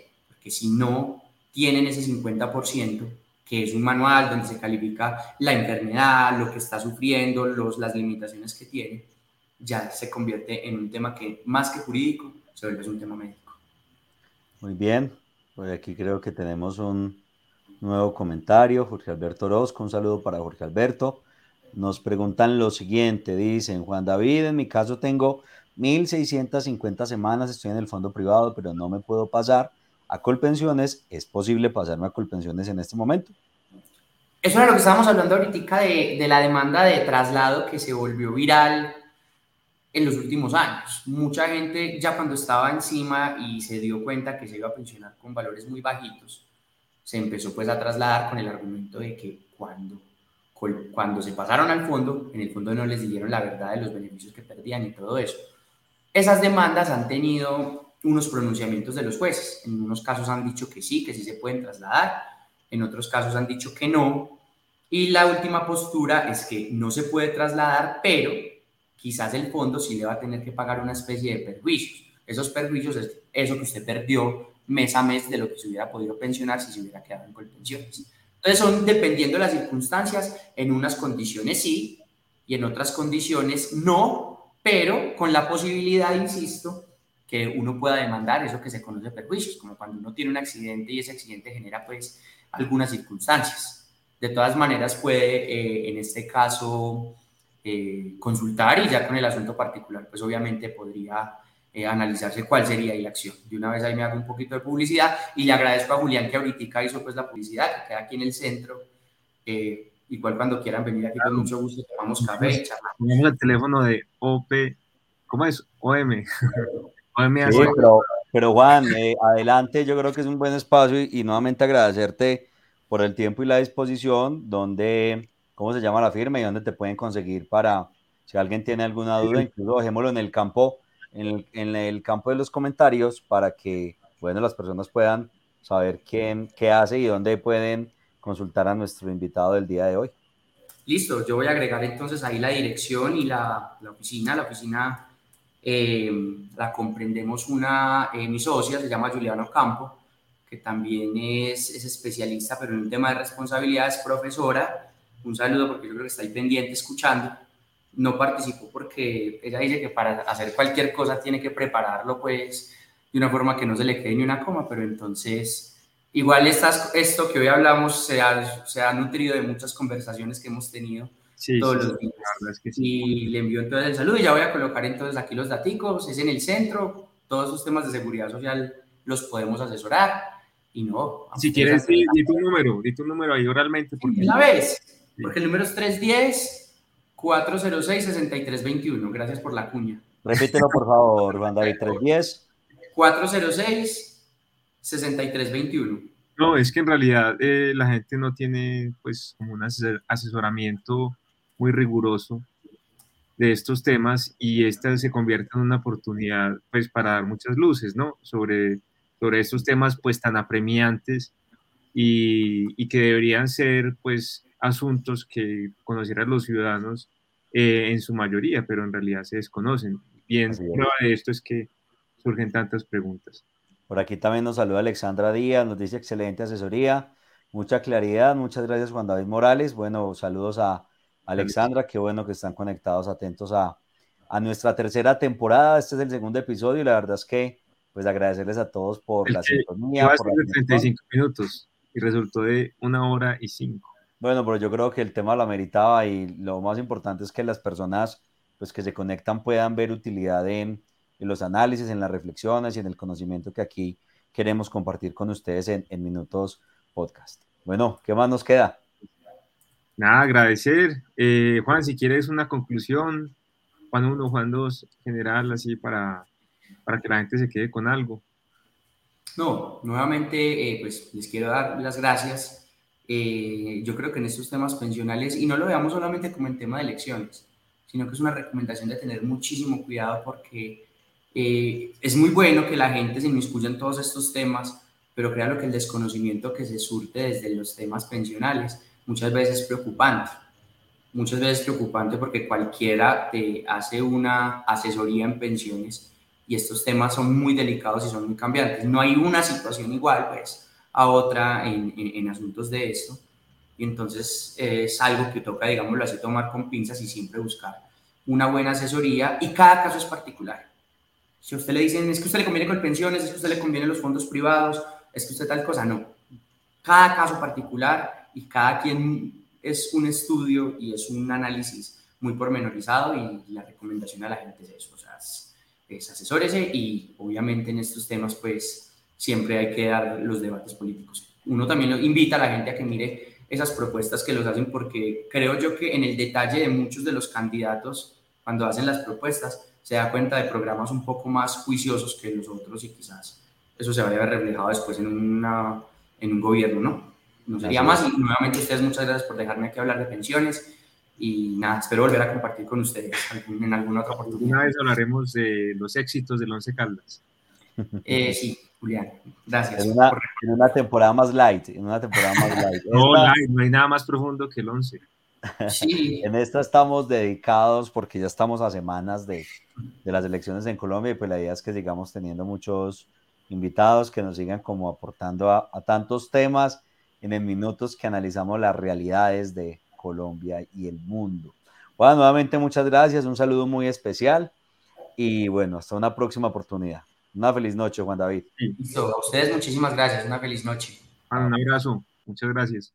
porque si no tienen ese 50%, que es un manual donde se califica la enfermedad, lo que está sufriendo, los, las limitaciones que tiene, ya se convierte en un tema que más que jurídico se vuelve un tema médico. Muy bien, pues aquí creo que tenemos un nuevo comentario, Jorge Alberto Orozco, un saludo para Jorge Alberto. Nos preguntan lo siguiente, dicen, Juan David, en mi caso tengo 1.650 semanas, estoy en el fondo privado, pero no me puedo pasar a Colpensiones, ¿es posible pasarme a Colpensiones en este momento? Eso era lo que estábamos hablando ahorita de, de la demanda de traslado que se volvió viral en los últimos años. Mucha gente ya cuando estaba encima y se dio cuenta que se iba a pensionar con valores muy bajitos, se empezó pues a trasladar con el argumento de que cuando, cuando se pasaron al fondo, en el fondo no les dieron la verdad de los beneficios que perdían y todo eso. Esas demandas han tenido unos pronunciamientos de los jueces. En unos casos han dicho que sí, que sí se pueden trasladar, en otros casos han dicho que no. Y la última postura es que no se puede trasladar, pero quizás el fondo sí le va a tener que pagar una especie de perjuicios. Esos perjuicios es eso que usted perdió mes a mes de lo que se hubiera podido pensionar si se hubiera quedado en colpensiones. Entonces son dependiendo de las circunstancias, en unas condiciones sí y en otras condiciones no, pero con la posibilidad, insisto, que uno pueda demandar eso que se conoce perjuicios, como cuando uno tiene un accidente y ese accidente genera pues algunas circunstancias. De todas maneras puede eh, en este caso eh, consultar y ya con el asunto particular pues obviamente podría eh, analizarse cuál sería la acción. De una vez ahí me hago un poquito de publicidad y le agradezco a Julián que ahorita hizo pues la publicidad que queda aquí en el centro. igual cuando quieran venir aquí con mucho gusto tomamos café. Tenemos el teléfono de OP, ¿cómo es? OM. Sí, pero, pero Juan, eh, adelante, yo creo que es un buen espacio y, nuevamente agradecerte por el tiempo y la disposición, donde, ¿cómo se llama la firma y dónde te pueden conseguir para, si alguien tiene alguna duda, incluso dejémoslo en el campo, en el, en el campo de los comentarios para que, bueno, las personas puedan saber quién, qué hace y dónde pueden consultar a nuestro invitado del día de hoy. Listo, yo voy a agregar entonces ahí la dirección y la, la oficina, la oficina eh, la comprendemos una, eh, mi socia, se llama Juliana Campo, que también es, es, especialista, pero en un tema de responsabilidad, es profesora. Un saludo porque yo creo que está ahí pendiente escuchando. No participó porque ella dice que para hacer cualquier cosa tiene que prepararlo, pues, de una forma que no se le quede ni una coma, pero entonces, igual estas, esto que hoy hablamos se ha, se ha nutrido de muchas conversaciones que hemos tenido sí, todos los días. Y le envío entonces el saludo y ya voy a colocar entonces aquí los daticos, es en el centro, todos esos temas de seguridad social los podemos asesorar y no. Si quieres, di, tu número, di tu número ahí oralmente. Porque... Una vez, porque el número es 310-406-6321. Gracias por la cuña. Repítelo, por favor, Juan David, 310. 406-6321. No, es que en realidad eh, la gente no tiene pues como un asesoramiento muy riguroso de estos temas y esta se convierte en una oportunidad pues para dar muchas luces, ¿no? Sobre, sobre estos temas pues tan apremiantes y, que deberían ser pues asuntos que conocieran los ciudadanos eh, en su mayoría, pero en realidad se desconocen. Bien, prueba de esto es que surgen tantas preguntas. Por aquí también nos saluda Alexandra Díaz, nos dice excelente asesoría, mucha claridad, muchas gracias Juan David Morales. Bueno, saludos a Alexandra, qué bueno que están conectados, atentos a, a nuestra tercera temporada. Este es el segundo episodio y la verdad es que pues agradecerles a todos por la sintonía. Por la 35 minutos y resultó de una hora y cinco. Bueno, pero yo creo que el tema lo ameritaba y lo más importante es que las personas pues, que se conectan puedan ver utilidad en, en los análisis, en las reflexiones y en el conocimiento que aquí queremos compartir con ustedes en, en Minutos Podcast. Bueno, ¿qué más nos queda? Nada, agradecer. Eh, Juan, si quieres una conclusión, Juan 1, Juan 2, general, así para, para que la gente se quede con algo. No, nuevamente, eh, pues les quiero dar las gracias eh, yo creo que en estos temas pensionales, y no lo veamos solamente como en tema de elecciones, sino que es una recomendación de tener muchísimo cuidado porque eh, es muy bueno que la gente se inmiscuya en todos estos temas, pero créanlo que el desconocimiento que se surte desde los temas pensionales muchas veces es preocupante. Muchas veces es preocupante porque cualquiera te hace una asesoría en pensiones y estos temas son muy delicados y son muy cambiantes. No hay una situación igual, pues a otra en, en, asuntos de esto. Y entonces eh, es algo que toca, digámoslo así, tomar con pinzas y siempre buscar una buena asesoría y cada caso es particular. Si a usted le dicen, es que a usted le conviene con pensiones, es que a usted le conviene los fondos privados, es que usted tal cosa, no. Cada caso particular y cada quien es un estudio y es un análisis muy pormenorizado y la recomendación a la gente es eso, o sea, es, es asesórese y obviamente en estos temas pues siempre hay que dar los debates políticos. Uno también invita a la gente a que mire esas propuestas que los hacen porque creo yo que en el detalle de muchos de los candidatos, cuando hacen las propuestas, se da cuenta de programas un poco más juiciosos que los otros y quizás eso se vaya a ver reflejado después en, una, en un gobierno, ¿no? No sería más y nuevamente ustedes muchas gracias por dejarme aquí hablar de pensiones y nada, espero volver a compartir con ustedes en alguna otra oportunidad. Una vez hablaremos de los éxitos del Once Caldas. Eh, sí, Julián, gracias. En una, temporada más light, en una temporada más light. no, light, no hay nada más profundo que el 11. Sí. en esta estamos dedicados porque ya estamos a semanas de, de, las elecciones en Colombia y pues la idea es que sigamos teniendo muchos invitados que nos sigan como aportando a, a tantos temas en el minutos que analizamos las realidades de Colombia y el mundo. Bueno, nuevamente muchas gracias, un saludo muy especial y bueno, hasta una próxima oportunidad. Una feliz noche, Juan David. Listo, a ustedes muchísimas gracias. Una feliz noche. un abrazo. Muchas gracias.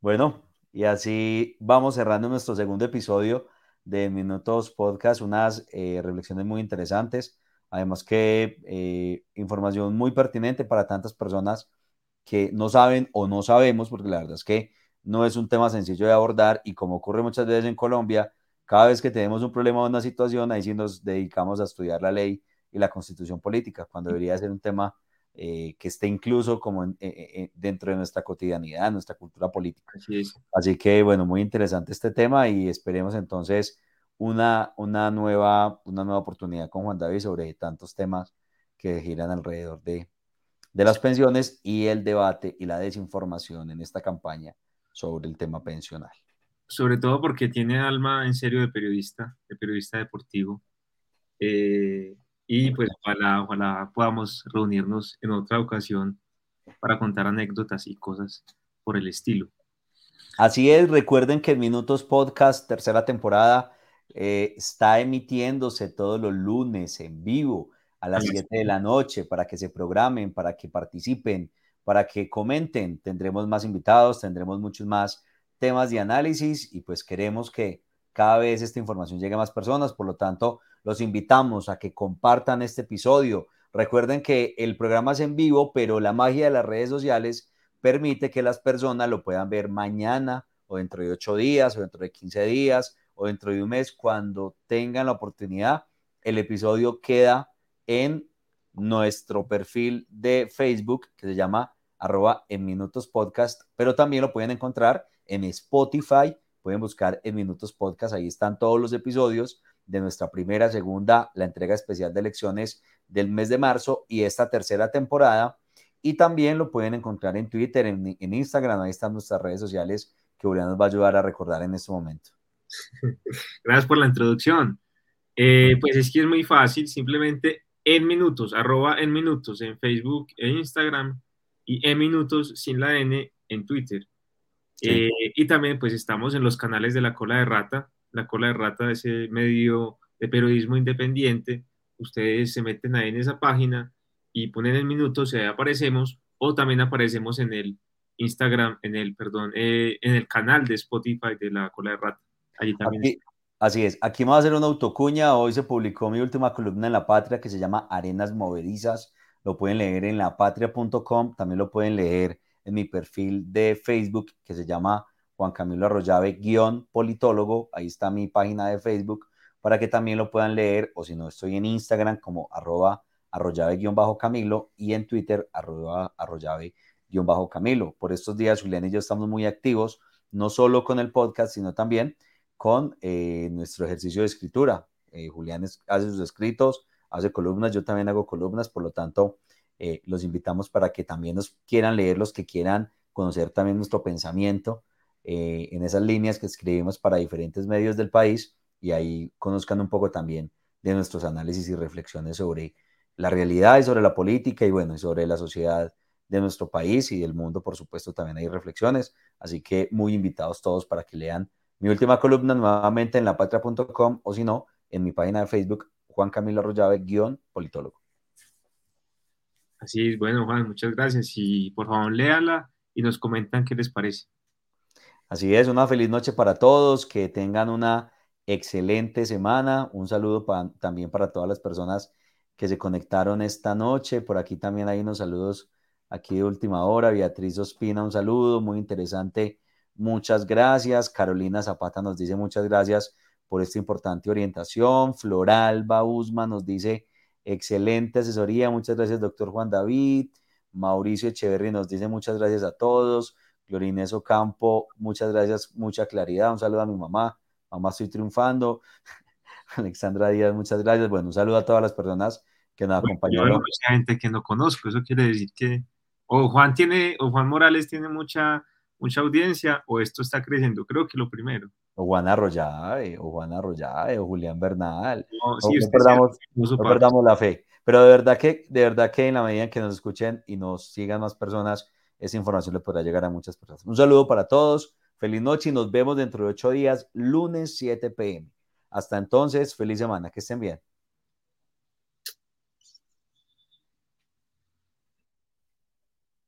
Bueno, y así vamos cerrando nuestro segundo episodio de Minutos Podcast, unas eh, reflexiones muy interesantes, además que eh, información muy pertinente para tantas personas que no saben o no sabemos, porque la verdad es que no es un tema sencillo de abordar y como ocurre muchas veces en Colombia, cada vez que tenemos un problema o una situación, ahí sí nos dedicamos a estudiar la ley y la constitución política, cuando debería ser un tema eh, que esté incluso como eh, eh, dentro de nuestra cotidianidad, nuestra cultura política. Así, que, bueno, muy interesante este tema y esperemos entonces una, una, nueva, una nueva oportunidad con Juan David sobre tantos temas que giran alrededor de, de las pensiones y el debate y la desinformación en esta campaña sobre el tema pensional. Sobre todo porque tiene alma en serio de periodista, de periodista deportivo. Eh, y pues ojalá, ojalá podamos reunirnos en otra ocasión para contar anécdotas y cosas por el estilo. Así es, recuerden que el Minutos Podcast, tercera temporada, eh, está emitiéndose todos los lunes en vivo a las 7 de la noche para que se programen, para que participen, para que comenten. Tendremos más invitados, tendremos muchos más temas de análisis y pues queremos que cada vez esta información llegue a más personas, por lo tanto, los invitamos a que compartan este episodio. Recuerden que el programa es en vivo, pero la magia de las redes sociales permite que las personas lo puedan ver mañana o dentro de ocho días o dentro de 15 días o dentro de un mes, cuando tengan la oportunidad. El episodio queda en nuestro perfil de Facebook que se llama arroba en minutos podcast, pero también lo pueden encontrar en Spotify, pueden buscar en minutos podcast, ahí están todos los episodios de nuestra primera, segunda, la entrega especial de lecciones del mes de marzo y esta tercera temporada. Y también lo pueden encontrar en Twitter, en, Instagram, ahí están nuestras redes sociales que Julián nos va a ayudar a recordar en este momento. Gracias por la introducción. Eh, pues es que es muy fácil, simplemente en minutos, arroba en minutos en Facebook e Instagram y en minutos sin la N en Twitter. Eh, y también pues estamos en los canales de La Cola de Rata, La Cola de Rata, ese medio de periodismo independiente. Ustedes se meten ahí en esa página y ponen en minutos y ahí aparecemos o también aparecemos en el Instagram, en el, perdón, eh, en el canal de Spotify de La Cola de Rata. Allí también. Así es, aquí vamos a hacer una autocuña. Hoy se publicó mi última columna en La Patria que se llama Arenas Movedizas. Lo pueden leer en lapatria.com, también lo pueden leer en mi perfil de Facebook que se llama Juan Camilo Arroyave guion politólogo. Ahí está mi página de Facebook para que también lo puedan leer o si no estoy en Instagram como arroba arroyave guion bajo Camilo y en Twitter arroba arroyave guion bajo Camilo. Por estos días Julián y yo estamos muy activos, no solo con el podcast, sino también con eh, nuestro ejercicio de escritura. Eh, Julián hace sus escritos, hace columnas, yo también hago columnas, por lo tanto, eh, los invitamos para que también nos quieran leer, los que quieran conocer también nuestro pensamiento en esas líneas que escribimos para diferentes medios del país y ahí conozcan un poco también de nuestros análisis y reflexiones sobre la realidad y sobre la política y bueno, y sobre la sociedad de nuestro país y del mundo, por supuesto, también hay reflexiones. Así que muy invitados todos para que lean mi última columna nuevamente en lapatria.com o si no, en mi página de Facebook, Juan Camilo Arroyave, guion politólogo. Así es, bueno, Juan, muchas gracias. Y por favor, léala y nos comentan qué les parece. Así es, una feliz noche para todos, que tengan una excelente semana. Un saludo también para todas las personas que se conectaron esta noche. Por aquí también hay unos saludos aquí de última hora. Beatriz Ospina, un saludo muy interesante. Muchas gracias. Carolina Zapata nos dice muchas gracias por esta importante orientación. Floral Bausma nos dice excelente asesoría. Muchas gracias, doctor Juan David. Mauricio Echeverri nos dice muchas gracias a todos. Glorinés Ocampo, muchas gracias, mucha claridad. Un saludo a mi mamá. Mamá, estoy triunfando. Alexandra Díaz, muchas gracias. Bueno, un saludo a todas las personas que nos acompañaron. mucha gente que no conozco, eso quiere decir que o Juan tiene, o Juan Morales tiene mucha, mucha audiencia, o esto está creciendo. Creo que lo primero o Juan Arroyave, o Juan Arroyave, o Julián Bernal. No, no, perdamos, la fe. Pero de verdad que, de verdad que en la medida en que nos escuchen y nos sigan más personas, esa información le podrá llegar a muchas personas. Un saludo para todos, feliz noche y nos vemos dentro de ocho días, lunes 7 pm. Hasta entonces, feliz semana, que estén bien.